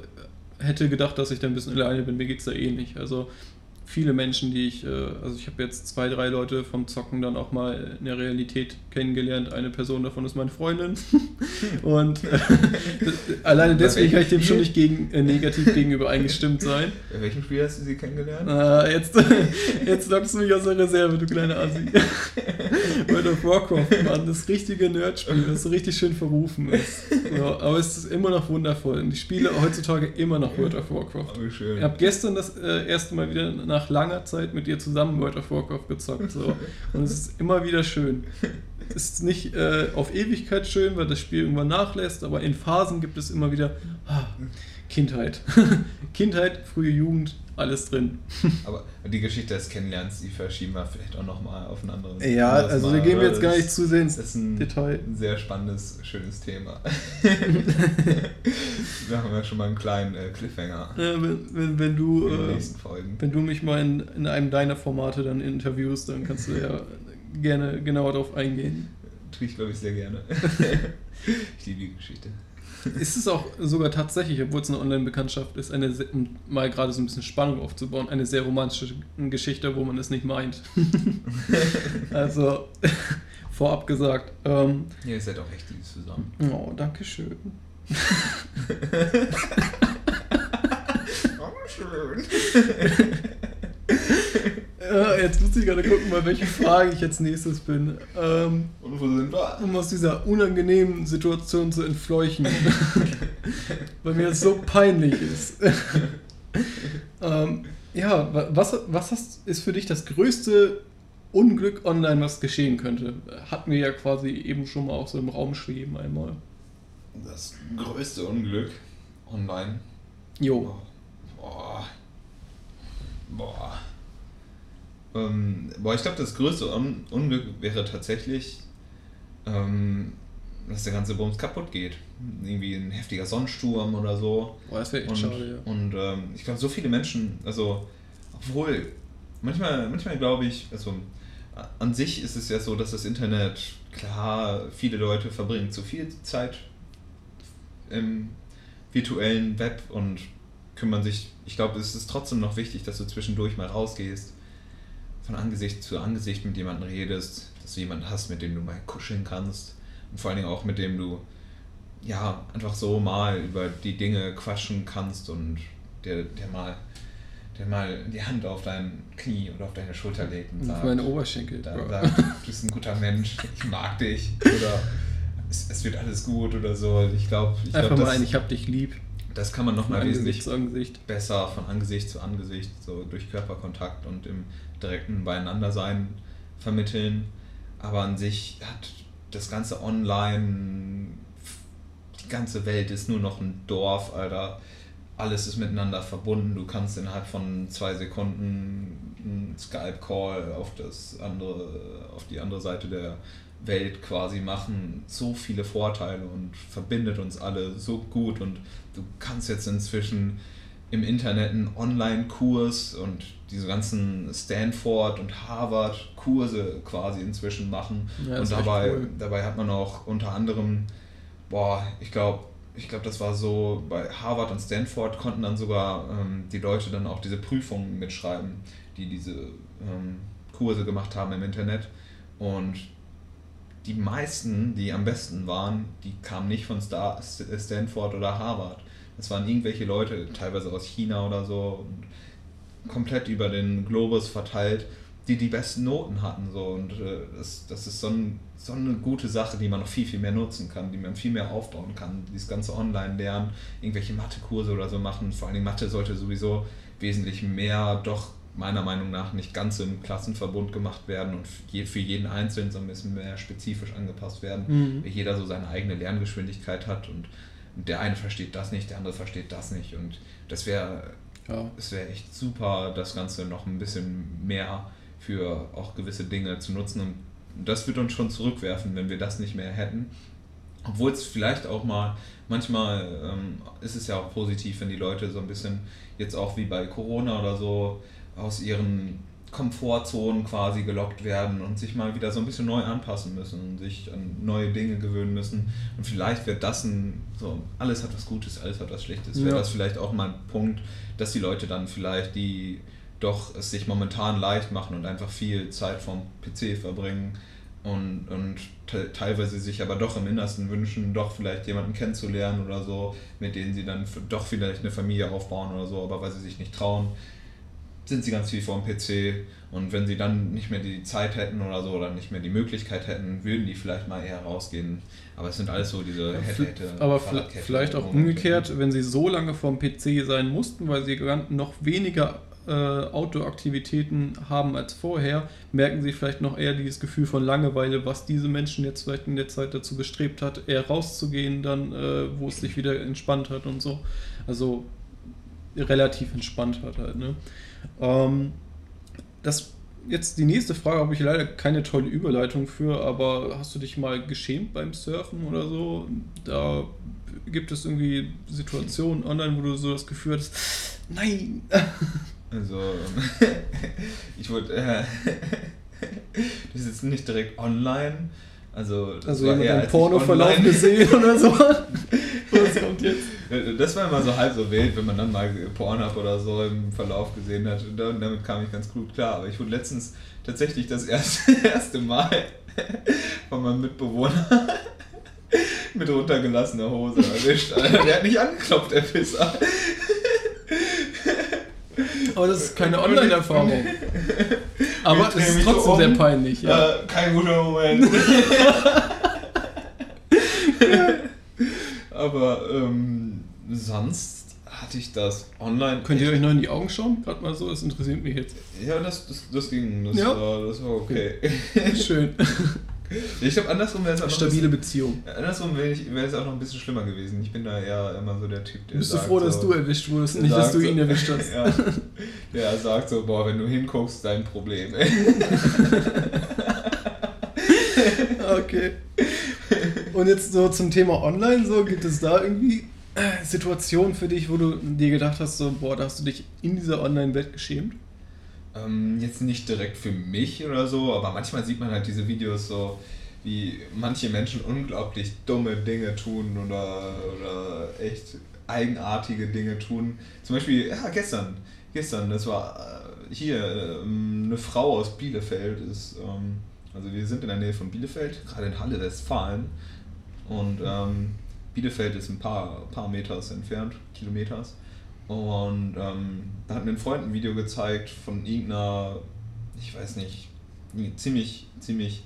hätte gedacht, dass ich da ein bisschen alleine bin. Mir geht es da ähnlich. Also viele Menschen, die ich, äh, also ich habe jetzt zwei, drei Leute vom Zocken dann auch mal in der Realität kennengelernt. Eine Person davon ist meine Freundin. Und äh, alleine deswegen kann ich dem schon nicht gegen, äh, negativ gegenüber eingestimmt sein. Bei welchem Spiel hast du sie kennengelernt? Ah, jetzt, jetzt lockst du mich aus der Reserve, du kleiner Assi. World of Warcraft, Mann, das richtige Nerdspiel, das so richtig schön verrufen ist. Ja, aber es ist immer noch wundervoll. Und ich spiele heutzutage immer noch World of Warcraft. Oh, wie schön. Ich habe gestern das äh, erste Mal wieder nach langer Zeit mit dir zusammen World of Warcraft gezockt. So. Und es ist immer wieder schön. Es ist nicht äh, auf Ewigkeit schön, weil das Spiel irgendwann nachlässt, aber in Phasen gibt es immer wieder ah, Kindheit. Kindheit, frühe Jugend, alles drin. Aber die Geschichte des Kennenlernens, die verschieben wir vielleicht auch nochmal auf einen anderen. Ja, anderes also da gehen wir jetzt gar nicht zu sehr ins Das ist ein, Detail. ein sehr spannendes, schönes Thema. wir haben ja schon mal einen kleinen äh, Cliffhanger Äh, wenn, wenn, wenn, du, in den äh, nächsten Folgen. wenn du mich mal in, in einem deiner Formate dann interviewst, dann kannst du ja gerne genauer darauf eingehen. Tue ich, glaube ich, sehr gerne. ich liebe die Geschichte. Ist es auch sogar tatsächlich, obwohl es eine Online-Bekanntschaft ist, eine, um mal gerade so ein bisschen Spannung aufzubauen, eine sehr romantische Geschichte, wo man es nicht meint. also, vorab gesagt. Ähm, Ja, ihr seid auch echt lieb zusammen. oh, danke schön. schön. Äh, jetzt muss ich gerade gucken, bei welcher Frage ich jetzt nächstes bin. Ähm, Und wo sind wir? um aus dieser unangenehmen Situation zu entfleuchen. Weil mir das so peinlich ist. ähm, ja, wa- was, was hast, ist für dich das größte Unglück online, was geschehen könnte? Hatten wir ja quasi eben schon mal auch so im Raum schweben einmal. Das größte Unglück online. Jo. Boah. Boah. Ähm, boah, ich glaube, das größte Un Unglück wäre tatsächlich, ähm, dass der ganze Bums kaputt geht. Irgendwie ein heftiger Sonnensturm oder so. Boah, das wäre echt Und, schade, ja. und ähm, ich glaube, so viele Menschen, also, obwohl, manchmal, manchmal glaube ich, also, an sich ist es ja so, dass das Internet, klar, viele Leute verbringen zu viel Zeit im virtuellen Web und kümmern sich, ich glaube, es ist trotzdem noch wichtig, dass du zwischendurch mal rausgehst, von Angesicht zu Angesicht mit jemandem redest, dass du jemanden hast, mit dem du mal kuscheln kannst und vor allen Dingen auch mit dem du ja, einfach so mal über die Dinge quatschen kannst und der, der mal der mal die Hand auf dein Knie oder auf deine Schulter legt und Auf sagt, meine Oberschenkel. da, Bro. sagt, du bist ein guter Mensch, ich mag dich oder es, es wird alles gut oder so. Ich glaube, ich Einfach glaub, mal das, ein, ich hab dich lieb. das kann man Von nochmal Angesicht wesentlich zu Angesicht. besser von Angesicht zu Angesicht, so durch Körperkontakt und im direkten Beieinandersein vermitteln. Aber an sich hat das ganze Online, die ganze Welt ist nur noch ein Dorf, Alter. Alles ist miteinander verbunden. Du kannst innerhalb von zwei Sekunden einen Skype-Call auf auf die andere Seite der Welt quasi machen. So viele Vorteile und verbindet uns alle so gut. Und du kannst jetzt inzwischen im Internet einen Online-Kurs und diese ganzen Stanford und Harvard-Kurse quasi inzwischen machen. Ja, und dabei, cool. dabei hat man auch unter anderem, boah, ich glaube, ich glaube, das war so, bei Harvard und Stanford konnten dann sogar ähm, die Leute dann auch diese Prüfungen mitschreiben, die diese ähm, Kurse gemacht haben im Internet. Und die meisten, die am besten waren, die kamen nicht von Star Stanford oder Harvard. Das waren irgendwelche Leute, teilweise aus China oder so, und komplett über den Globus verteilt, die die besten Noten hatten. So. Und äh, das, das ist so, ein, so eine gute Sache, die man noch viel, viel mehr nutzen kann, die man viel mehr aufbauen kann. Dieses ganze Online-Lernen, irgendwelche Mathekurse oder so machen. Vor allem Mathe sollte sowieso wesentlich mehr doch meiner Meinung nach nicht ganz im Klassenverbund gemacht werden und für jeden Einzelnen so ein bisschen mehr spezifisch angepasst werden, Mhm. weil jeder so seine eigene Lerngeschwindigkeit hat und der eine versteht das nicht, der andere versteht das nicht und das wäre Ja. es wäre echt super, das Ganze noch ein bisschen mehr für auch gewisse Dinge zu nutzen und das wird uns schon zurückwerfen, wenn wir das nicht mehr hätten. Obwohl es vielleicht auch mal, manchmal ähm, ist es ja auch positiv, wenn die Leute so ein bisschen jetzt auch wie bei Corona oder so aus ihren Komfortzonen quasi gelockt werden und sich mal wieder so ein bisschen neu anpassen müssen und sich an neue Dinge gewöhnen müssen. Und vielleicht wird das ein, so, alles hat was Gutes, alles hat was Schlechtes, wäre Ja. das vielleicht auch mal ein Punkt, dass die Leute dann vielleicht, die doch es sich momentan leicht machen und einfach viel Zeit vom PC verbringen und, und te teilweise sich aber doch im Innersten wünschen, doch vielleicht jemanden kennenzulernen oder so, mit denen sie dann doch vielleicht eine Familie aufbauen oder so, aber weil sie sich nicht trauen, sind sie ganz viel vor dem PC und wenn sie dann nicht mehr die Zeit hätten oder so oder nicht mehr die Möglichkeit hätten, würden die vielleicht mal eher rausgehen. Aber es sind alles so diese hätte, hätte, Aber Fahrradkette- vielleicht auch umgekehrt, wenn sie so lange vorm PC sein mussten, weil sie noch weniger äh, Outdoor-Aktivitäten haben als vorher, merken sie vielleicht noch eher dieses Gefühl von Langeweile, was diese Menschen jetzt vielleicht in der Zeit dazu bestrebt hat, eher rauszugehen, dann, äh, wo es sich wieder entspannt hat und so. Also relativ entspannt hat halt. Ne? Ähm, das jetzt die nächste Frage habe ich leider keine tolle Überleitung für, aber hast du dich mal geschämt beim Surfen oder so? Da gibt es irgendwie Situationen online, wo du so das Gefühl hast, nein! Also, ich wurde, äh, das ist jetzt nicht direkt online, Also, das Also war jemand eher, einen Pornoverlauf online- gesehen oder so. Was kommt jetzt? Das war immer so halb so wild, wenn man dann mal Pornhub oder so im Verlauf gesehen hat. Und damit kam ich ganz gut klar. Aber ich wurde letztens tatsächlich das erste, erste Mal von meinem Mitbewohner mit runtergelassener Hose erwischt. Alter, Der hat nicht angeklopft, der Pisser. Aber das ist keine Online-Erfahrung. Aber es ist trotzdem um. sehr peinlich, ja. Äh, kein guter Moment. Aber ähm, sonst hatte ich das online. Könnt ihr euch noch in die Augen schauen? Gerade mal so, das interessiert mich jetzt. Ja, das, das, das ging. Das, Ja. war, das war okay. Schön. Ich glaube, andersrum wäre es auch Stabile Beziehung. bisschen, andersrum wäre es auch noch ein bisschen schlimmer gewesen. Ich bin da eher immer so der Typ, der Bist du sagt froh, dass so, du erwischt wurdest, nicht, dass du ihn erwischt hast? Ja, der sagt so, boah, wenn du hinguckst, dein Problem. Okay. Und jetzt so zum Thema Online, so gibt es da irgendwie äh, Situationen für dich, wo du dir gedacht hast, so, boah, da hast du dich in dieser Online-Welt geschämt? Ähm, jetzt nicht direkt für mich oder so, aber manchmal sieht man halt diese Videos so, wie manche Menschen unglaublich dumme Dinge tun oder, oder echt eigenartige Dinge tun. Zum Beispiel, ja, gestern, gestern, das war äh, hier, ähm, eine Frau aus Bielefeld ist, ähm, also wir sind in der Nähe von Bielefeld, gerade in Halle, Westfalen. Und ähm, Bielefeld ist ein paar, paar Meters entfernt, Kilometers. Und ähm, da hat mir ein Freund ein Video gezeigt von irgendeiner, ich weiß nicht, ziemlich, ziemlich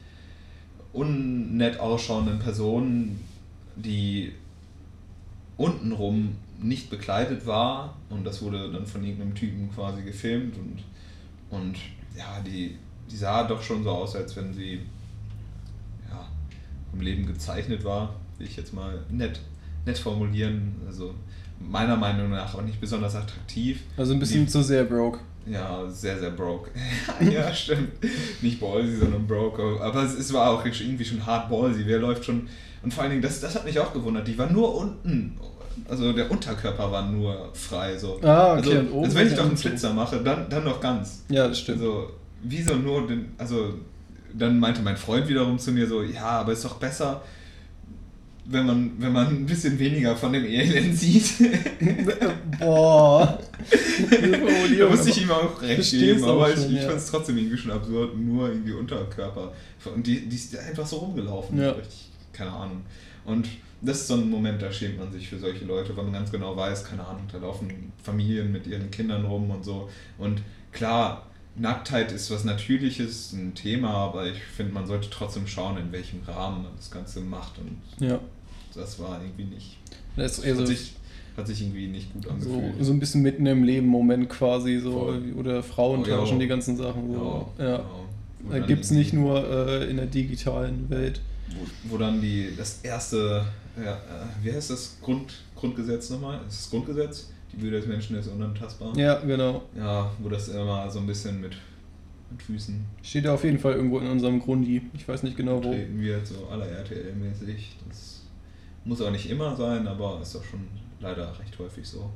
unnett ausschauenden Person, die untenrum nicht bekleidet war und das wurde dann von irgendeinem Typen quasi gefilmt und, und ja, die, die sah doch schon so aus, als wenn sie ja, im Leben gezeichnet war, will ich jetzt mal nett, nett formulieren. Also meiner Meinung nach auch nicht besonders attraktiv. Also ein bisschen Die- zu sehr broke. Ja, sehr, sehr broke. ja, stimmt. Nicht ballsy, sondern broke. Aber es, es war auch irgendwie schon hart ballsy. Wer läuft schon. Und vor allen Dingen, das, das hat mich auch gewundert. Die war nur unten. Also der Unterkörper war nur frei. So. Ah, okay, Also, und oben also wenn ich doch einen. Flitzer mache, dann, dann noch ganz. Ja, das stimmt. Also, wieso nur den. Also, dann meinte mein Freund wiederum zu mir so: Ja, aber ist doch besser, wenn man, wenn man ein bisschen weniger von dem Elend sieht. Boah. Da musste ich ihm auch recht geben, auch aber ich, schon, ich ja. fand es trotzdem irgendwie schon absurd, nur irgendwie Unterkörper. Und die, die ist einfach so rumgelaufen. Ja. Richtig, keine Ahnung. Und das ist so ein Moment, da schämt man sich für solche Leute, weil man ganz genau weiß, keine Ahnung, da laufen Familien mit ihren Kindern rum und so. Und klar, Nacktheit ist was Natürliches, ein Thema, aber ich finde, man sollte trotzdem schauen, in welchem Rahmen man das Ganze macht. Und Ja. das war irgendwie nicht. Das ist eher so, Hat sich, hat sich irgendwie nicht gut so, angefühlt. so ein bisschen mitten im Leben Moment quasi, so Voll. oder Frauen Oh, ja. tauschen die ganzen Sachen. So. Ja. Da dann gibt es nicht nur äh, in der digitalen Welt. wo, wo dann die, das erste, ja, äh, wie heißt das Grund, Grundgesetz nochmal? Ist das Grundgesetz? Die Würde des Menschen ist unantastbar. Ja, genau. Ja, wo das immer so ein bisschen mit, mit Füßen Steht ja auf jeden Fall irgendwo in unserem Grundi. Ich weiß nicht genau wo. treten wird, so aller RTL-mäßig. Das muss auch nicht immer sein, aber ist doch schon leider recht häufig so.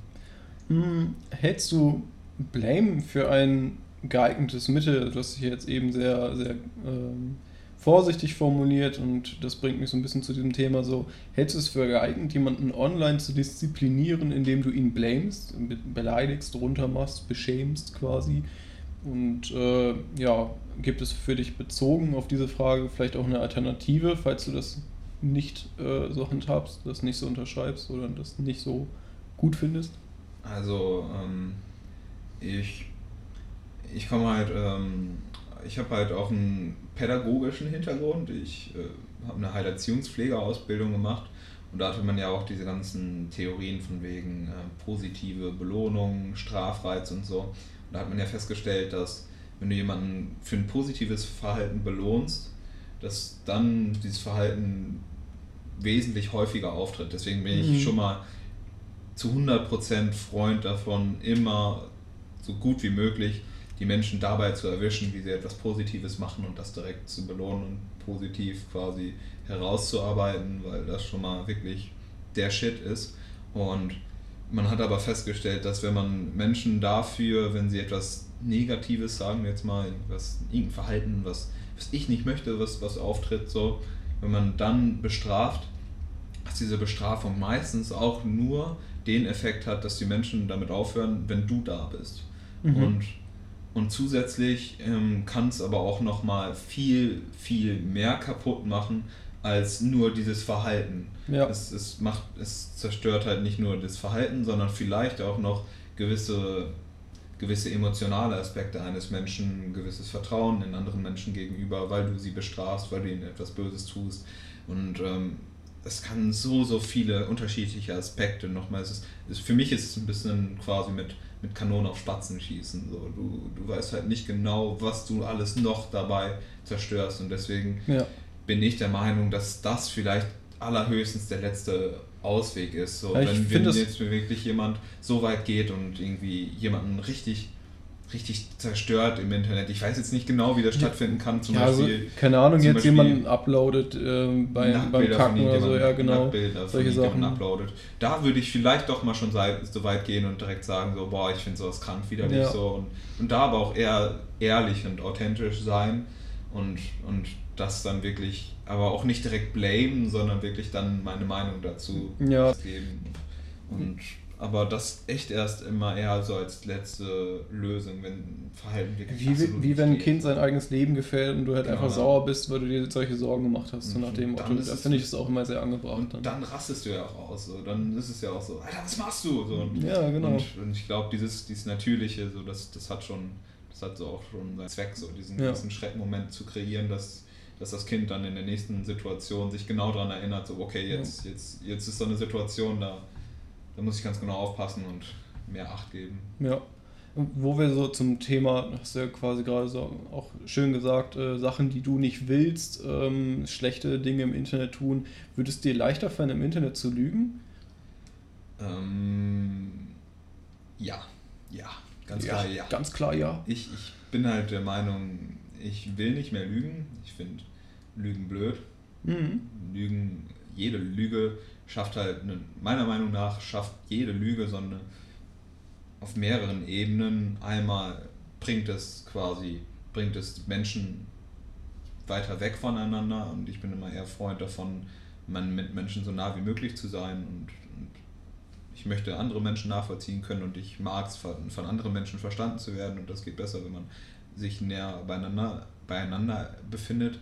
Hm, hältst du Blame für ein geeignetes Mittel? Du hast dich jetzt eben sehr, sehr ähm, vorsichtig formuliert und das bringt mich so ein bisschen zu diesem Thema so. Hältst du es für geeignet, jemanden online zu disziplinieren, indem du ihn blamest, be beleidigst, runtermachst, beschämst quasi? Und äh, ja, gibt es für dich bezogen auf diese Frage vielleicht auch eine Alternative, falls du das nicht äh, so handhabst, das nicht so unterschreibst oder das nicht so gut findest? Also, ähm, ich, ich komme halt, ähm, ich habe halt auch einen pädagogischen Hintergrund. Ich äh, habe eine Heilerziehungspflegeausbildung gemacht und da hatte man ja auch diese ganzen Theorien von wegen äh, positive Belohnung, Strafreiz und so. Und da hat man ja festgestellt, dass wenn du jemanden für ein positives Verhalten belohnst, dass dann dieses Verhalten wesentlich häufiger auftritt. Deswegen bin ich Mhm. schon mal zu 100% Freund davon, immer so gut wie möglich die Menschen dabei zu erwischen, wie sie etwas Positives machen und das direkt zu belohnen und positiv quasi herauszuarbeiten, weil das schon mal wirklich der Shit ist. Und man hat aber festgestellt, dass wenn man Menschen dafür, wenn sie etwas Negatives sagen, wir jetzt mal irgendwas, irgendein Verhalten, was, was ich nicht möchte, was, was auftritt, so, wenn man dann bestraft, dass diese Bestrafung meistens auch nur den Effekt hat, dass die Menschen damit aufhören, wenn du da bist. Mhm. Und, und zusätzlich ähm, kann es aber auch nochmal viel, viel mehr kaputt machen als nur dieses Verhalten. Ja. Es, es, macht, es zerstört halt nicht nur das Verhalten, sondern vielleicht auch noch gewisse, gewisse emotionale Aspekte eines Menschen, gewisses Vertrauen in anderen Menschen gegenüber, weil du sie bestrafst, weil du ihnen etwas Böses tust. Und ähm, es kann so, so viele unterschiedliche Aspekte nochmal. Es ist, es, für mich ist es ein bisschen quasi mit, mit Kanonen auf Spatzen schießen. So. Du, du weißt halt nicht genau, was du alles noch dabei zerstörst. Und deswegen Ja. bin ich der Meinung, dass das vielleicht allerhöchstens der letzte Ausweg ist. So, Ja, wenn, wenn jetzt wirklich jemand so weit geht und irgendwie jemanden richtig, richtig zerstört im Internet. Ich weiß jetzt nicht genau, wie das stattfinden kann. Zum ja, also, Beispiel keine Ahnung, jetzt Beispiel jemanden uploadet ähm, beim, beim Kacken oder so, ja genau. Solche Sachen. uploadet. Da würde ich vielleicht doch mal schon so weit gehen und direkt sagen, so, boah, ich finde sowas krank widerlich Ja. so. Und, und da aber auch eher ehrlich und authentisch sein und, und das dann wirklich, aber auch nicht direkt blamen, sondern wirklich dann meine Meinung dazu Ja. geben. Und aber das echt erst immer eher so als letzte Lösung, wenn Verhalten wirklich Wie, wie wenn ein. Kind sein eigenes Leben gefällt und du halt Genau. einfach sauer bist, weil du dir solche Sorgen gemacht hast, so Und nach dem Motto. Da finde ich es auch immer sehr angebracht. Und dann. dann rastest du ja auch aus. So. Dann ist es ja auch so, Alter, was machst du? So, und, Ja, genau. Und, und ich glaube, dieses, dieses Natürliche, so, das, das hat schon, das hat so auch schon seinen Zweck, so diesen, Ja. diesen Schreckmoment zu kreieren, dass, dass das Kind dann in der nächsten Situation sich genau daran erinnert, so okay, jetzt, jetzt, jetzt ist so eine Situation, da, da muss ich ganz genau aufpassen und mehr Acht geben. Ja. Wo wir so zum Thema, hast du ja quasi gerade so auch schön gesagt, äh, Sachen, die du nicht willst, ähm, schlechte Dinge im Internet tun, würdest dir leichter fallen, im Internet zu lügen? Ähm, ja, ja, ganz klar, ja. Ganz klar, ja. Ich, ich bin halt der Meinung, ich will nicht mehr lügen. Ich finde Lügen blöd. Mhm. Lügen, jede Lüge schafft halt, eine, meiner Meinung nach, schafft jede Lüge so eine, auf mehreren Ebenen. Einmal bringt es quasi, bringt es Menschen weiter weg voneinander und ich bin immer eher Freund davon, man mit Menschen so nah wie möglich zu sein und, und ich möchte andere Menschen nachvollziehen können und ich mag es von, von anderen Menschen verstanden zu werden und das geht besser, wenn man sich näher beieinander, beieinander befindet.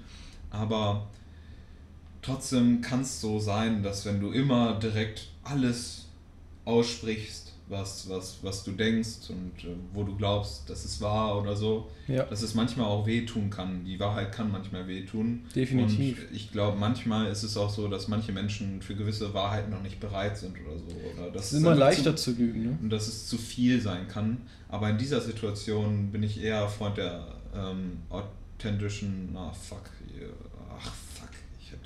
Aber trotzdem kann es so sein, dass wenn du immer direkt alles aussprichst, was, was, was du denkst und äh, wo du glaubst, dass es wahr oder so, Ja. dass es manchmal auch wehtun kann. Die Wahrheit kann manchmal wehtun. Definitiv. Und ich glaube, manchmal ist es auch so, dass manche Menschen für gewisse Wahrheiten noch nicht bereit sind oder so. Oder dass Es ist immer leichter zu, zu lügen, ne? und dass es zu viel sein kann. Aber in dieser Situation bin ich eher Freund der ähm, authentischen, na fuck, ach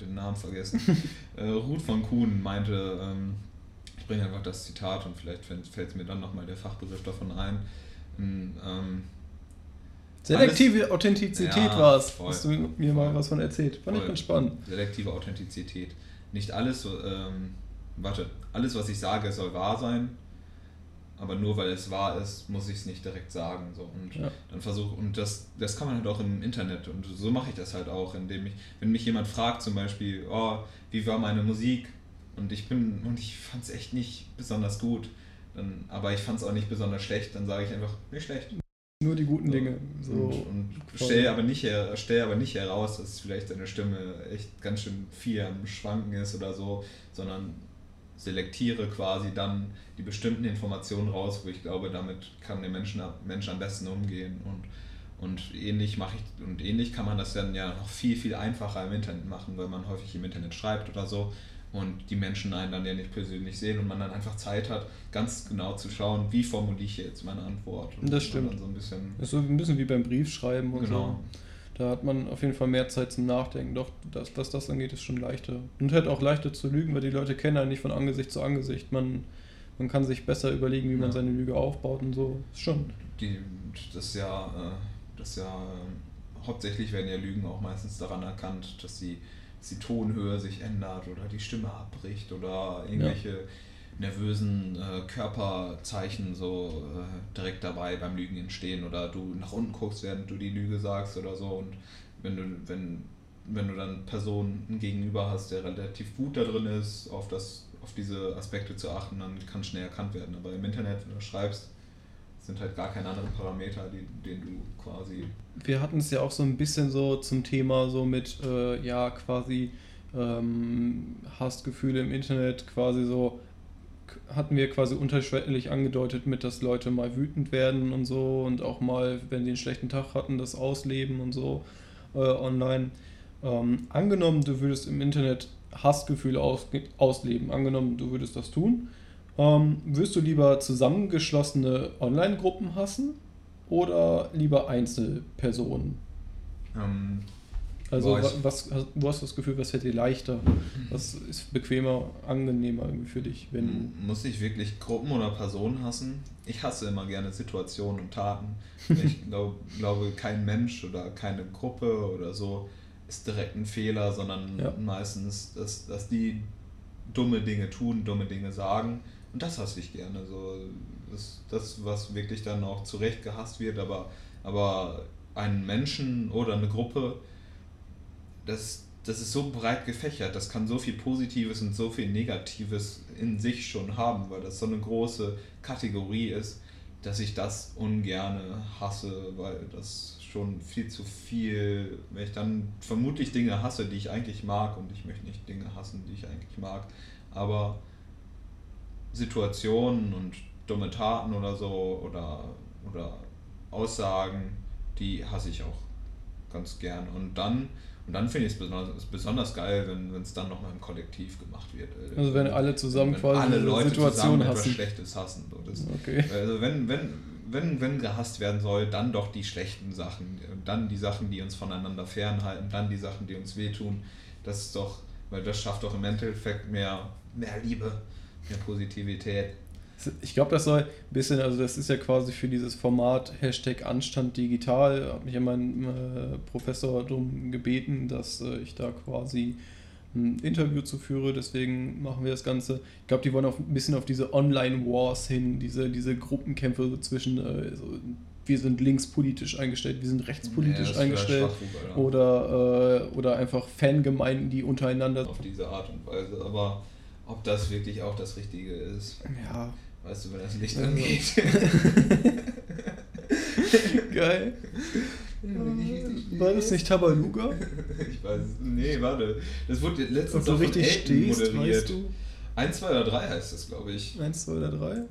den Namen vergessen. äh, Ruth von Kuhn meinte, ähm, ich bringe einfach das Zitat und vielleicht fällt mir dann nochmal der Fachbegriff davon ein. Ähm, Selektive Authentizität Ja, war es. Hast du mir mal Voll. was von erzählt. Fand ich Voll. ganz spannend. selektive Authentizität. Nicht alles, ähm, warte, alles, was ich sage, soll wahr sein, aber nur weil es wahr ist, muss ich es nicht direkt sagen. So. Und Ja. dann versuche, und das, das kann man halt auch im Internet. Und so mache ich das halt auch, indem ich, wenn mich jemand fragt, zum Beispiel, oh, wie war meine Musik? Und ich bin, und ich fand es echt nicht besonders gut. Dann, aber ich fand es auch nicht besonders schlecht, dann sage ich einfach, nicht schlecht. Nur die guten So. Dinge. So. Und, und stell, aber nicht, her- stell aber nicht heraus, dass vielleicht deine Stimme echt ganz schön viel am Schwanken ist oder so, sondern selektiere quasi dann die bestimmten Informationen raus, wo ich glaube, damit kann der Mensch, Mensch am besten umgehen. Und, und ähnlich mache ich und ähnlich kann man das dann ja noch viel, viel einfacher im Internet machen, weil man häufig im Internet schreibt oder so und die Menschen einen dann ja nicht persönlich sehen und man dann einfach Zeit hat, ganz genau zu schauen, wie formuliere ich jetzt meine Antwort. Und Das stimmt. Dann so ein bisschen Das ist so ein bisschen wie beim Briefschreiben und Genau. so. Da hat man auf jeden Fall mehr Zeit zum Nachdenken. Doch, dass, dass das angeht, ist schon leichter. Und halt auch leichter zu lügen, weil die Leute kennen einen nicht von Angesicht zu Angesicht. Man, man kann sich besser überlegen, wie man Ja. seine Lüge aufbaut und so. Ist schon. die, das ja, äh, das ja äh, hauptsächlich werden ja Lügen auch meistens daran erkannt, dass die, dass die Tonhöhe sich ändert oder die Stimme abbricht oder irgendwelche nervösen äh, Körperzeichen so äh, direkt dabei beim Lügen entstehen oder du nach unten guckst, während du die Lüge sagst oder so und wenn du, wenn wenn du dann Personen gegenüber hast, der relativ gut da drin ist, auf, das, auf diese Aspekte zu achten, dann kann schnell erkannt werden. Aber im Internet, wenn du schreibst, sind halt gar keine anderen Parameter, die, den du quasi. Wir hatten es ja auch so ein bisschen so zum Thema so mit, äh, ja, quasi ähm, Hassgefühle im Internet, quasi so, hatten wir quasi unterschwellig angedeutet mit, dass Leute mal wütend werden und so und auch mal, wenn sie einen schlechten Tag hatten, das ausleben und so äh, online. Ähm, angenommen, du würdest im Internet Hassgefühle aus, ausleben, angenommen, du würdest das tun, ähm, wirst du lieber zusammengeschlossene Online-Gruppen hassen oder lieber Einzelpersonen? Ähm, Also boah, was, wo hast du das Gefühl, was fällt dir leichter? Was ist bequemer, angenehmer irgendwie für dich, wenn. Muss ich wirklich Gruppen oder Personen hassen? Ich hasse immer gerne Situationen und Taten. Ich glaub, glaube, kein Mensch oder keine Gruppe oder so ist direkt ein Fehler, sondern Ja. meistens, dass, dass die dumme Dinge tun, dumme Dinge sagen. Und das hasse ich gerne. So, das, das, was wirklich dann auch zu Recht gehasst wird, aber, aber einen Menschen oder eine Gruppe, das, das ist so breit gefächert, das kann so viel Positives und so viel Negatives in sich schon haben, weil das so eine große Kategorie ist, dass ich das ungerne hasse, weil das schon viel zu viel, wenn ich dann vermutlich Dinge hasse, die ich eigentlich mag und ich möchte nicht Dinge hassen, die ich eigentlich mag, aber Situationen und dumme Taten oder so oder, oder Aussagen, die hasse ich auch ganz gern. Und dann, und dann finde ich es besonders, besonders geil, wenn es dann nochmal im Kollektiv gemacht wird. Also wenn alle zusammen wenn quasi alle Leute Situation zusammen etwas hassen. Schlechtes hassen. Das, Okay. Also wenn, wenn, wenn, wenn gehasst werden soll, dann doch die schlechten Sachen. Dann die Sachen, die uns voneinander fernhalten, dann die Sachen, die uns wehtun. Das ist doch, weil das schafft doch im Endeffekt mehr, mehr Liebe, mehr Positivität. Ich glaube, das soll ein bisschen, also das ist ja quasi für dieses Format Hashtag Anstand digital, hat mich ja mein äh, Professor darum gebeten, dass äh, ich da quasi ein Interview zu führe, deswegen machen wir das Ganze. Ich glaube, die wollen auch ein bisschen auf diese Online-Wars hin, diese, diese Gruppenkämpfe so zwischen, äh, so, wir sind linkspolitisch eingestellt, wir sind rechtspolitisch Ja, das ist eingestellt oder, äh, oder einfach Fangemeinden, die untereinander... auf diese Art und Weise. Aber ob das wirklich auch das Richtige ist, Ja, weißt du, wenn das Licht angeht. geil. War das nicht Tabaluga? Ich weiß es. Nee, warte. Das wurde letztens Ob du richtig stehst, moderiert. weißt du? 1, 2 oder 3 heißt das, glaube ich. Eins, zwei oder drei?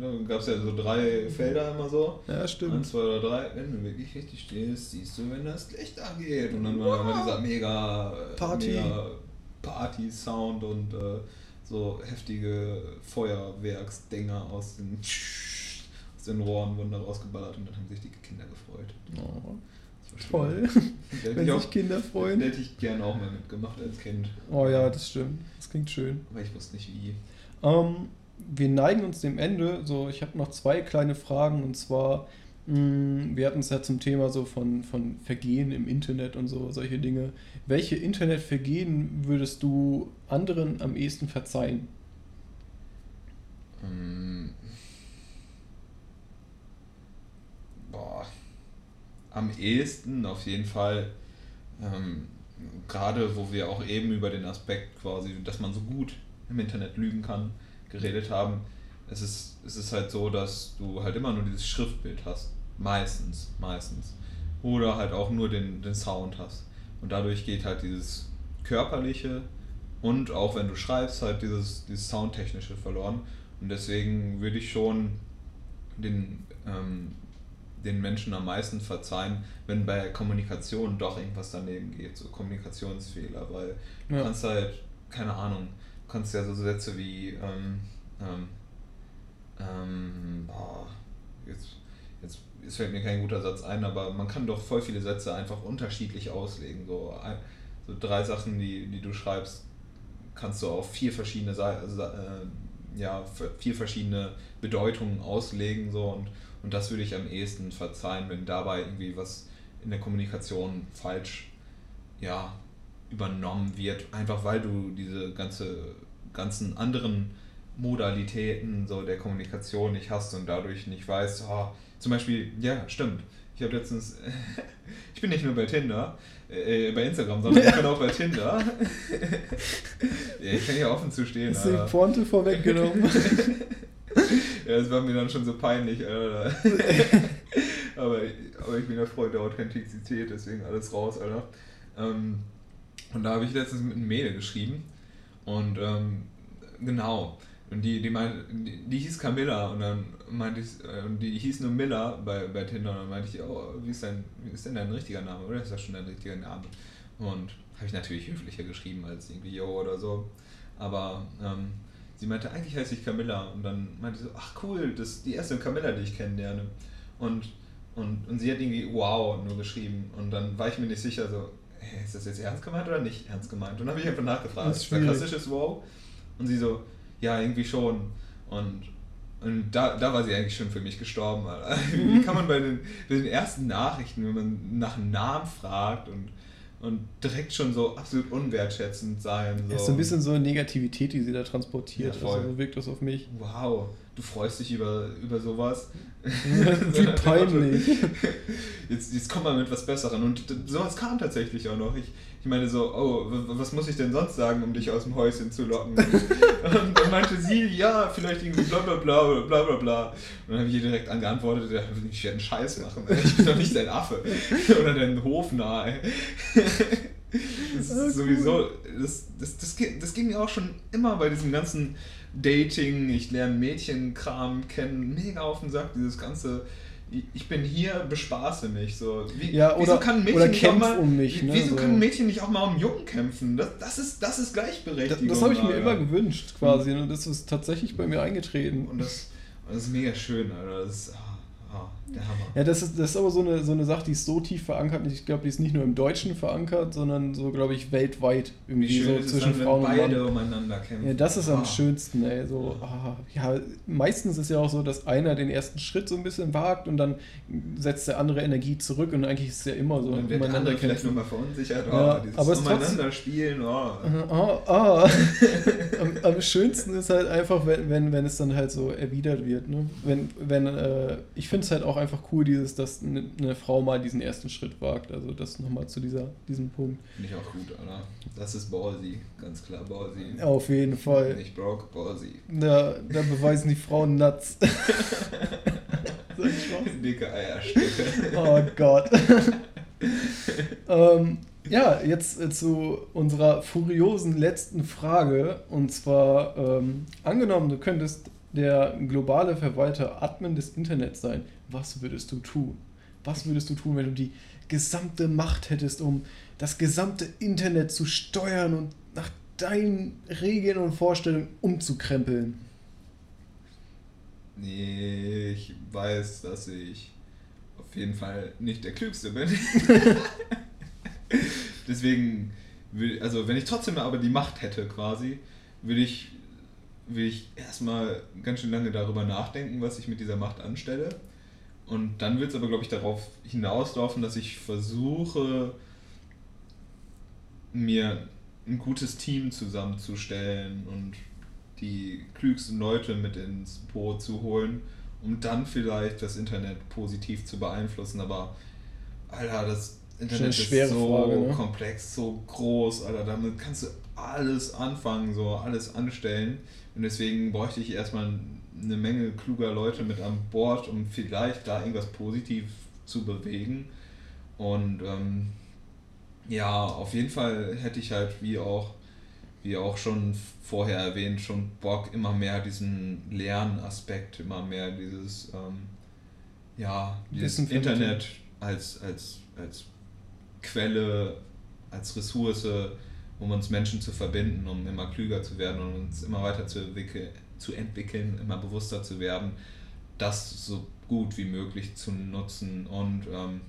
Da gab es ja so drei Felder immer so. Ja, 1, stimmt. 2 oder 3. Wenn du wirklich richtig stehst, siehst du, wenn das Licht angeht. Und dann war immer dieser mega Party. mega Party-Sound und äh, so heftige Feuerwerksdinger aus den, aus den Rohren wurden da rausgeballert und dann haben sich die Kinder gefreut. Oh, Das war toll. Wenn ich sich auch- Kinder freuen. Hätte ich gerne auch mal mitgemacht als Kind. Oh ja, das stimmt. Das klingt schön. Aber ich wusste nicht wie. Ähm, wir neigen uns dem Ende. So, ich habe noch zwei kleine Fragen und zwar, mh, wir hatten es ja zum Thema so von, von Vergehen im Internet und so, solche Dinge. Welche Internetvergehen würdest du anderen am ehesten verzeihen? Ähm, boah. Am ehesten auf jeden Fall, ähm, gerade wo wir auch eben über den Aspekt quasi, dass man so gut im Internet lügen kann, geredet haben. Es ist, es ist halt so, dass du halt immer nur dieses Schriftbild hast. Meistens, meistens. Oder halt auch nur den, den Sound hast. Und dadurch geht halt dieses körperliche und auch wenn du schreibst, halt dieses, dieses Soundtechnische verloren. Und deswegen würde ich schon den, ähm, den Menschen am meisten verzeihen, wenn bei Kommunikation doch irgendwas daneben geht, so Kommunikationsfehler, weil du Ja. kannst halt, keine Ahnung, du kannst ja so Sätze wie, ähm, ähm, ähm, boah, jetzt, jetzt, jetzt fällt mir kein guter Satz ein, aber man kann doch voll viele Sätze einfach unterschiedlich auslegen. So, ein, so drei Sachen, die, die du schreibst, kannst du auf vier verschiedene äh, ja, vier verschiedene Bedeutungen auslegen so und, und das würde ich am ehesten verzeihen, wenn dabei irgendwie was in der Kommunikation falsch ja, übernommen wird, einfach weil du diese ganze, ganzen anderen Modalitäten so der Kommunikation nicht hast und dadurch nicht weißt, oh, zum Beispiel, ja, stimmt, Ich habe letztens, ich bin nicht nur bei Tinder, äh, bei Instagram, sondern ich bin auch bei Tinder. ich kann ja offen zu stehen. Ist die Pointe vorweggenommen? ja, das war mir dann schon so peinlich, Alter. aber, aber ich bin der Freund der Authentizität, deswegen alles raus, Alter. Ähm, und da habe ich letztens mit einem Mädel geschrieben und ähm, genau. Und die, die, mein, die, die, hieß Camilla und dann meinte ich, äh, die hieß nur Miller bei, bei Tinder und dann meinte ich, oh, wie ist, dein, wie ist denn dein richtiger Name? Oder ist das schon dein richtiger Name? Und habe ich natürlich höflicher geschrieben als irgendwie Yo oder so. Aber ähm, sie meinte, eigentlich heiße ich Camilla und dann meinte sie so, ach cool, das ist die erste Camilla, die ich kennenlerne. Und, und, und sie hat irgendwie wow nur geschrieben und dann war ich mir nicht sicher, so, hey, ist das jetzt ernst gemeint oder nicht ernst gemeint? Und dann habe ich einfach nachgefragt, Das ist das schwierig. klassisches Wow? Und sie so, ja, irgendwie schon. Und, und da, da war sie eigentlich schon für mich gestorben. Alter. Wie kann man bei den, bei den ersten Nachrichten, wenn man nach einem Namen fragt und, und direkt schon so absolut unwertschätzend sein? So, Es ist so ein bisschen so eine Negativität, die sie da transportiert. Ja, voll. also so wirkt das auf mich. Wow, du freust dich über, über sowas. Wie peinlich. Jetzt, jetzt komm mal mit was Besseren. Und sowas kam tatsächlich auch noch. Ich, ich meine so, oh, was muss ich denn sonst sagen, um dich aus dem Häuschen zu locken? und dann meinte sie, ja, vielleicht irgendwie bla bla bla bla bla bla. Und dann habe ich ihr direkt angeantwortet, ja, ich werde einen Scheiß machen. ey. Ich bin doch nicht dein Affe. Oder dein Hofnarr. ey. Das ist sowieso, das, das, das, ging- das ging mir auch schon immer bei diesem ganzen Dating, ich lerne Mädchenkram kennen, mega auf den Sack, dieses ganze, ich- bin hier, bespaße mich. So. Wie, Ja, wieso oder- kann ein Mädchen oder nicht auch kämpf mal, um mich, ne, Wieso so. kann ein Mädchen nicht auch mal um Jungen kämpfen? Das, das, ist, das ist Das, Gleichberechtigung. das habe ich mir Alter. immer gewünscht, quasi. Und das ist tatsächlich bei mir eingetreten. Und das, das ist mega schön, Alter. Das ist der Hammer. Ja, das ist, das ist aber so eine, so eine Sache, die ist so tief verankert. Ich glaube, die ist nicht nur im Deutschen verankert, sondern so, glaube ich, weltweit Wie irgendwie so zwischen dann, Frauen und beide Mann. umeinander kämpfen. Ja, das ist am Ah. schönsten, ey. So, ah, ja, meistens ist ja auch so, dass einer den ersten Schritt so ein bisschen wagt und dann setzt der andere Energie zurück und eigentlich ist es ja immer so Und dann wird der andere vielleicht nochmal verunsichert. Ja, oh, dieses aber es umeinander spielen, oh. Ah, ah. am, am schönsten ist halt einfach, wenn, wenn, wenn es dann halt so erwidert wird. Ne? Wenn, wenn, äh, ich finde es halt auch einfach cool, dieses, dass eine, Frau mal diesen ersten Schritt wagt. Also das nochmal zu dieser, diesem Punkt. Finde ich auch gut, Alter. Das ist ballsy, ganz klar ballsy. Auf jeden Fall. Nicht broke, ballsy. Da, da beweisen die Frauen Nuts. Dicke Eierstöcke. Oh Gott. ähm, ja, jetzt zu unserer furiosen letzten Frage. Und zwar, ähm, angenommen, du könntest der globale Verwalter Admin des Internets sein. Was würdest du tun? Was würdest du tun, wenn du die gesamte Macht hättest, um das gesamte Internet zu steuern und nach deinen Regeln und Vorstellungen umzukrempeln? Nee, ich weiß, dass ich auf jeden Fall nicht der Klügste bin. Deswegen, will, also wenn ich trotzdem aber die Macht hätte quasi, würde ich, will ich erstmal ganz schön lange darüber nachdenken, was ich mit dieser Macht anstelle. Und dann wird es aber, glaube ich, darauf hinauslaufen, dass ich versuche, mir ein gutes Team zusammenzustellen und die klügsten Leute mit ins Boot zu holen, um dann vielleicht das Internet positiv zu beeinflussen. Aber, Alter, das Internet ist so Frage, ne? komplex, so groß, Alter, damit kannst du alles anfangen, so alles anstellen. Und deswegen bräuchte ich erstmal eine Menge kluger Leute mit an Bord, um vielleicht da irgendwas positiv zu bewegen. Und ähm, ja, auf jeden Fall hätte ich halt, wie auch, wie auch schon vorher erwähnt, schon Bock, immer mehr diesen Lernaspekt, immer mehr dieses, ähm, ja, dieses. Internet als, als, als Quelle, als Ressource, um uns Menschen zu verbinden, um immer klüger zu werden und uns immer weiter zu, entwickeln, zu entwickeln, immer bewusster zu werden, das so gut wie möglich zu nutzen und ähm,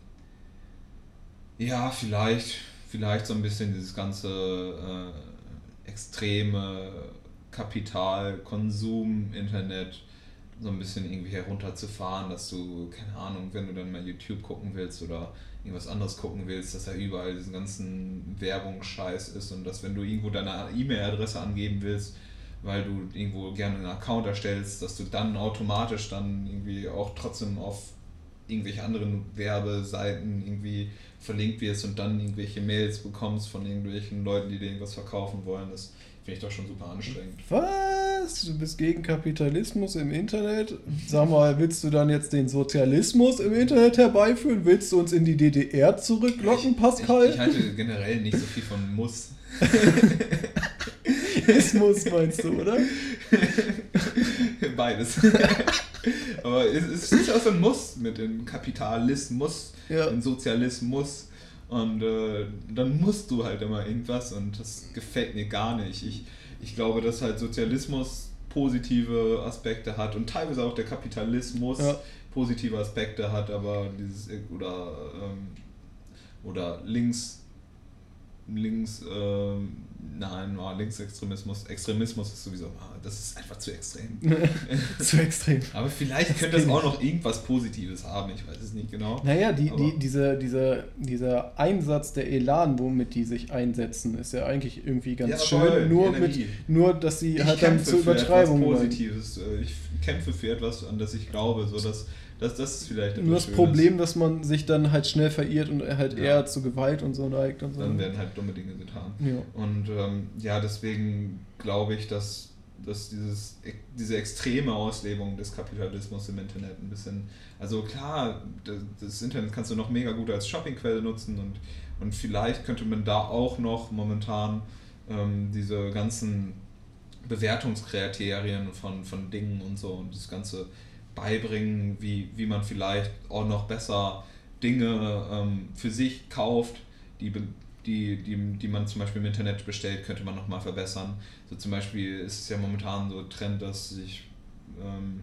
ja, vielleicht, vielleicht so ein bisschen dieses ganze äh, extreme Kapital, Konsum, Internet so ein bisschen irgendwie herunterzufahren, dass du, keine Ahnung, wenn du dann mal YouTube gucken willst oder irgendwas anderes gucken willst, dass da überall diesen ganzen Werbungsscheiß ist und dass wenn du irgendwo deine E-Mail-Adresse angeben willst, weil du irgendwo gerne einen Account erstellst, dass du dann automatisch dann irgendwie auch trotzdem auf irgendwelche anderen Werbeseiten irgendwie verlinkt wirst und dann irgendwelche Mails bekommst von irgendwelchen Leuten, die dir irgendwas verkaufen wollen. Das finde ich doch schon super anstrengend. Was? Du bist gegen Kapitalismus im Internet? Sag mal, willst du dann jetzt den Sozialismus im Internet herbeiführen? Willst du uns in die DDR zurücklocken, Pascal? Ich, ich halte generell nicht so viel von Muss. Ismus meinst du, oder? Beides. Aber es, es ist auch so ein Muss mit dem Kapitalismus, Ja. dem Sozialismus. Und äh, dann musst du halt immer irgendwas und das gefällt mir gar nicht. Ich, ich glaube, dass halt Sozialismus positive Aspekte hat und teilweise auch der Kapitalismus Ja. positive Aspekte hat, aber dieses oder ähm, oder links links ähm, nein, ah, Linksextremismus, Extremismus ist sowieso, ah, das ist einfach zu extrem. Zu extrem. Aber vielleicht könnte es auch noch irgendwas Positives haben, ich weiß es nicht genau. Naja, die, die, diese, diese, dieser Einsatz, der Elan, womit die sich einsetzen, ist ja eigentlich irgendwie ganz Ja, schön. Nur, mit, nur, dass sie Ich halt dann zur Übertreibung. Positives. Äh, Ich kämpfe für etwas, an das ich glaube, so dass, dass das ist vielleicht Nur das Problem, dass man sich dann halt schnell verirrt und halt Ja. eher zu Gewalt und so neigt und so. Dann werden halt dumme Dinge getan. ja. Und ähm, ja, deswegen glaube ich, dass, dass dieses, diese extreme Auslebung des Kapitalismus im Internet ein bisschen, also klar, das, das Internet kannst du noch mega gut als Shoppingquelle nutzen und, und vielleicht könnte man da auch noch momentan ähm, diese ganzen Bewertungskriterien von, von Dingen und so und das Ganze beibringen, wie, wie man vielleicht auch noch besser Dinge ähm, für sich kauft, die, die, die, die man zum Beispiel im Internet bestellt, könnte man nochmal verbessern. So zum Beispiel ist es ja momentan so Trend, dass sich ähm,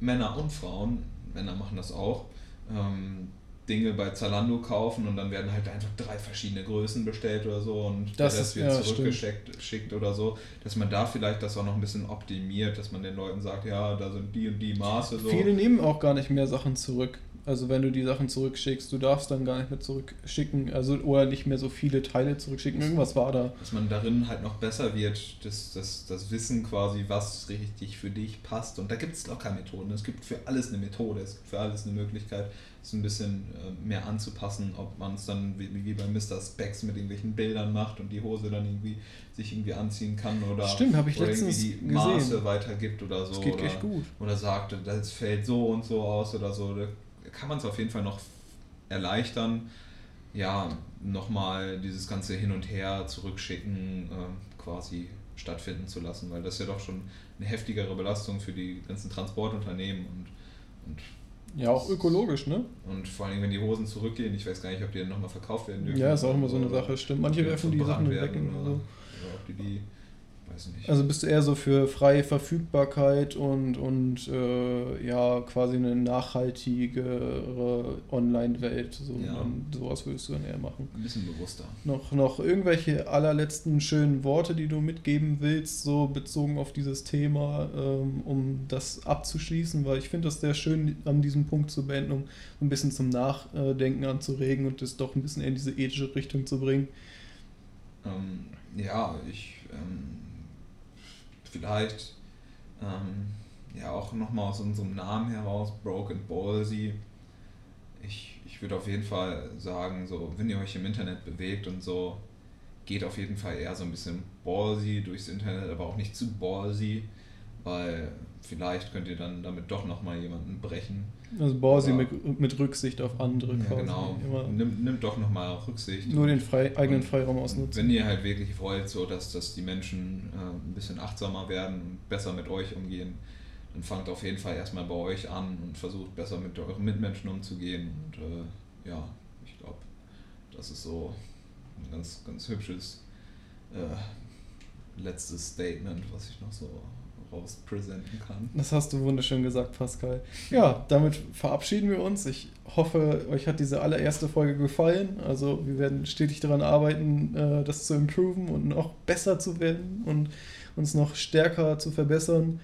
Männer und Frauen, Männer machen das auch, ähm, Dinge bei Zalando kaufen und dann werden halt einfach drei verschiedene Größen bestellt oder so und Das Rest wird ja, zurückgeschickt schickt oder so, dass man da vielleicht das auch noch ein bisschen optimiert, dass man den Leuten sagt, ja, da sind die und die Maße so. Viele nehmen auch gar nicht mehr Sachen zurück. Also wenn du die Sachen zurückschickst, du darfst dann gar nicht mehr zurückschicken, also oder nicht mehr so viele Teile zurückschicken. Irgendwas war da. dass man darin halt noch besser wird, das, das, das Wissen quasi, was richtig für dich passt. Und da gibt es locker Methoden. Es gibt für alles eine Methode, es gibt für alles eine Möglichkeit, es ein bisschen äh, mehr anzupassen, ob man es dann wie, wie bei Mr. Specs mit irgendwelchen Bildern macht und die Hose dann irgendwie sich irgendwie anziehen kann oder, Stimmt, oder irgendwie die gesehen. Maße weitergibt oder so. Das geht oder, echt gut. Oder sagt, das fällt so und so aus oder so. Da kann man es auf jeden Fall noch erleichtern, ja, nochmal dieses ganze Hin und Her zurückschicken äh, quasi stattfinden zu lassen, weil das ist ja doch schon eine heftigere Belastung für die ganzen Transportunternehmen und, und, Ja, auch ökologisch, ne? und vor allem, wenn die Hosen zurückgehen, ich weiß gar nicht, ob die dann nochmal verkauft werden dürfen. Ja, ist auch immer so eine Sache, stimmt. Manche werfen die Sachen weg oder oder ob die die, weiß nicht. Also bist du eher so für freie Verfügbarkeit und, und äh, ja, quasi eine nachhaltigere Online-Welt. So, Ja. sowas würdest du dann eher machen. ein bisschen bewusster. Noch, noch irgendwelche allerletzten schönen Worte, die du mitgeben willst, so bezogen auf dieses Thema, ähm, um das abzuschließen, weil ich finde das sehr schön, an diesem Punkt zu beenden, um ein bisschen zum Nachdenken anzuregen und das doch ein bisschen in diese ethische Richtung zu bringen. Ähm, ja, ich ähm, vielleicht ähm, ja auch nochmal aus unserem Namen heraus, Broken Ballsy. Ich, ich würde auf jeden Fall sagen, so, wenn ihr euch im Internet bewegt und so, geht auf jeden Fall eher so ein bisschen ballsy durchs Internet, aber auch nicht zu ballsy, weil vielleicht könnt ihr dann damit doch nochmal jemanden brechen. Also Borsi mit, mit Rücksicht auf andere Ja, genau. Nimmt, nimmt doch nochmal Rücksicht. nur den frei, eigenen Freiraum ausnutzen. Wenn ihr halt wirklich wollt, so dass, dass die Menschen äh, ein bisschen achtsamer werden und besser mit euch umgehen, dann fangt auf jeden Fall erstmal bei euch an und versucht besser mit euren Mitmenschen umzugehen. Und äh, ja, ich glaube, das ist so ein ganz, ganz hübsches äh, letztes Statement, was ich noch so rauspräsentieren kann. Das hast du wunderschön gesagt, Pascal. Ja, damit verabschieden wir uns. Ich hoffe, euch hat diese allererste Folge gefallen. Also wir werden stetig daran arbeiten, äh, das zu improven und noch besser zu werden und uns noch stärker zu verbessern.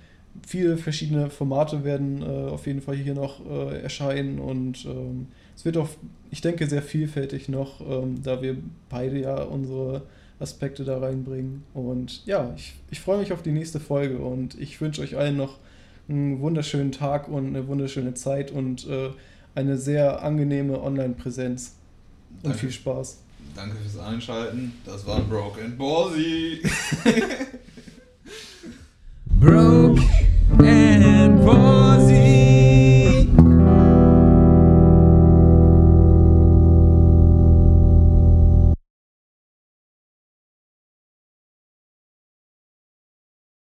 Viele verschiedene Formate werden äh, auf jeden Fall hier noch äh, erscheinen und ähm, es wird auch, ich denke, sehr vielfältig noch, ähm, da wir beide ja unsere Aspekte da reinbringen. Und ja, ich, ich freue mich auf die nächste Folge und ich wünsche euch allen noch einen wunderschönen Tag und eine wunderschöne Zeit und äh, eine sehr angenehme Online-Präsenz. Und Danke. viel Spaß. Danke fürs Einschalten. Das war Broke and Ballsy. Bro.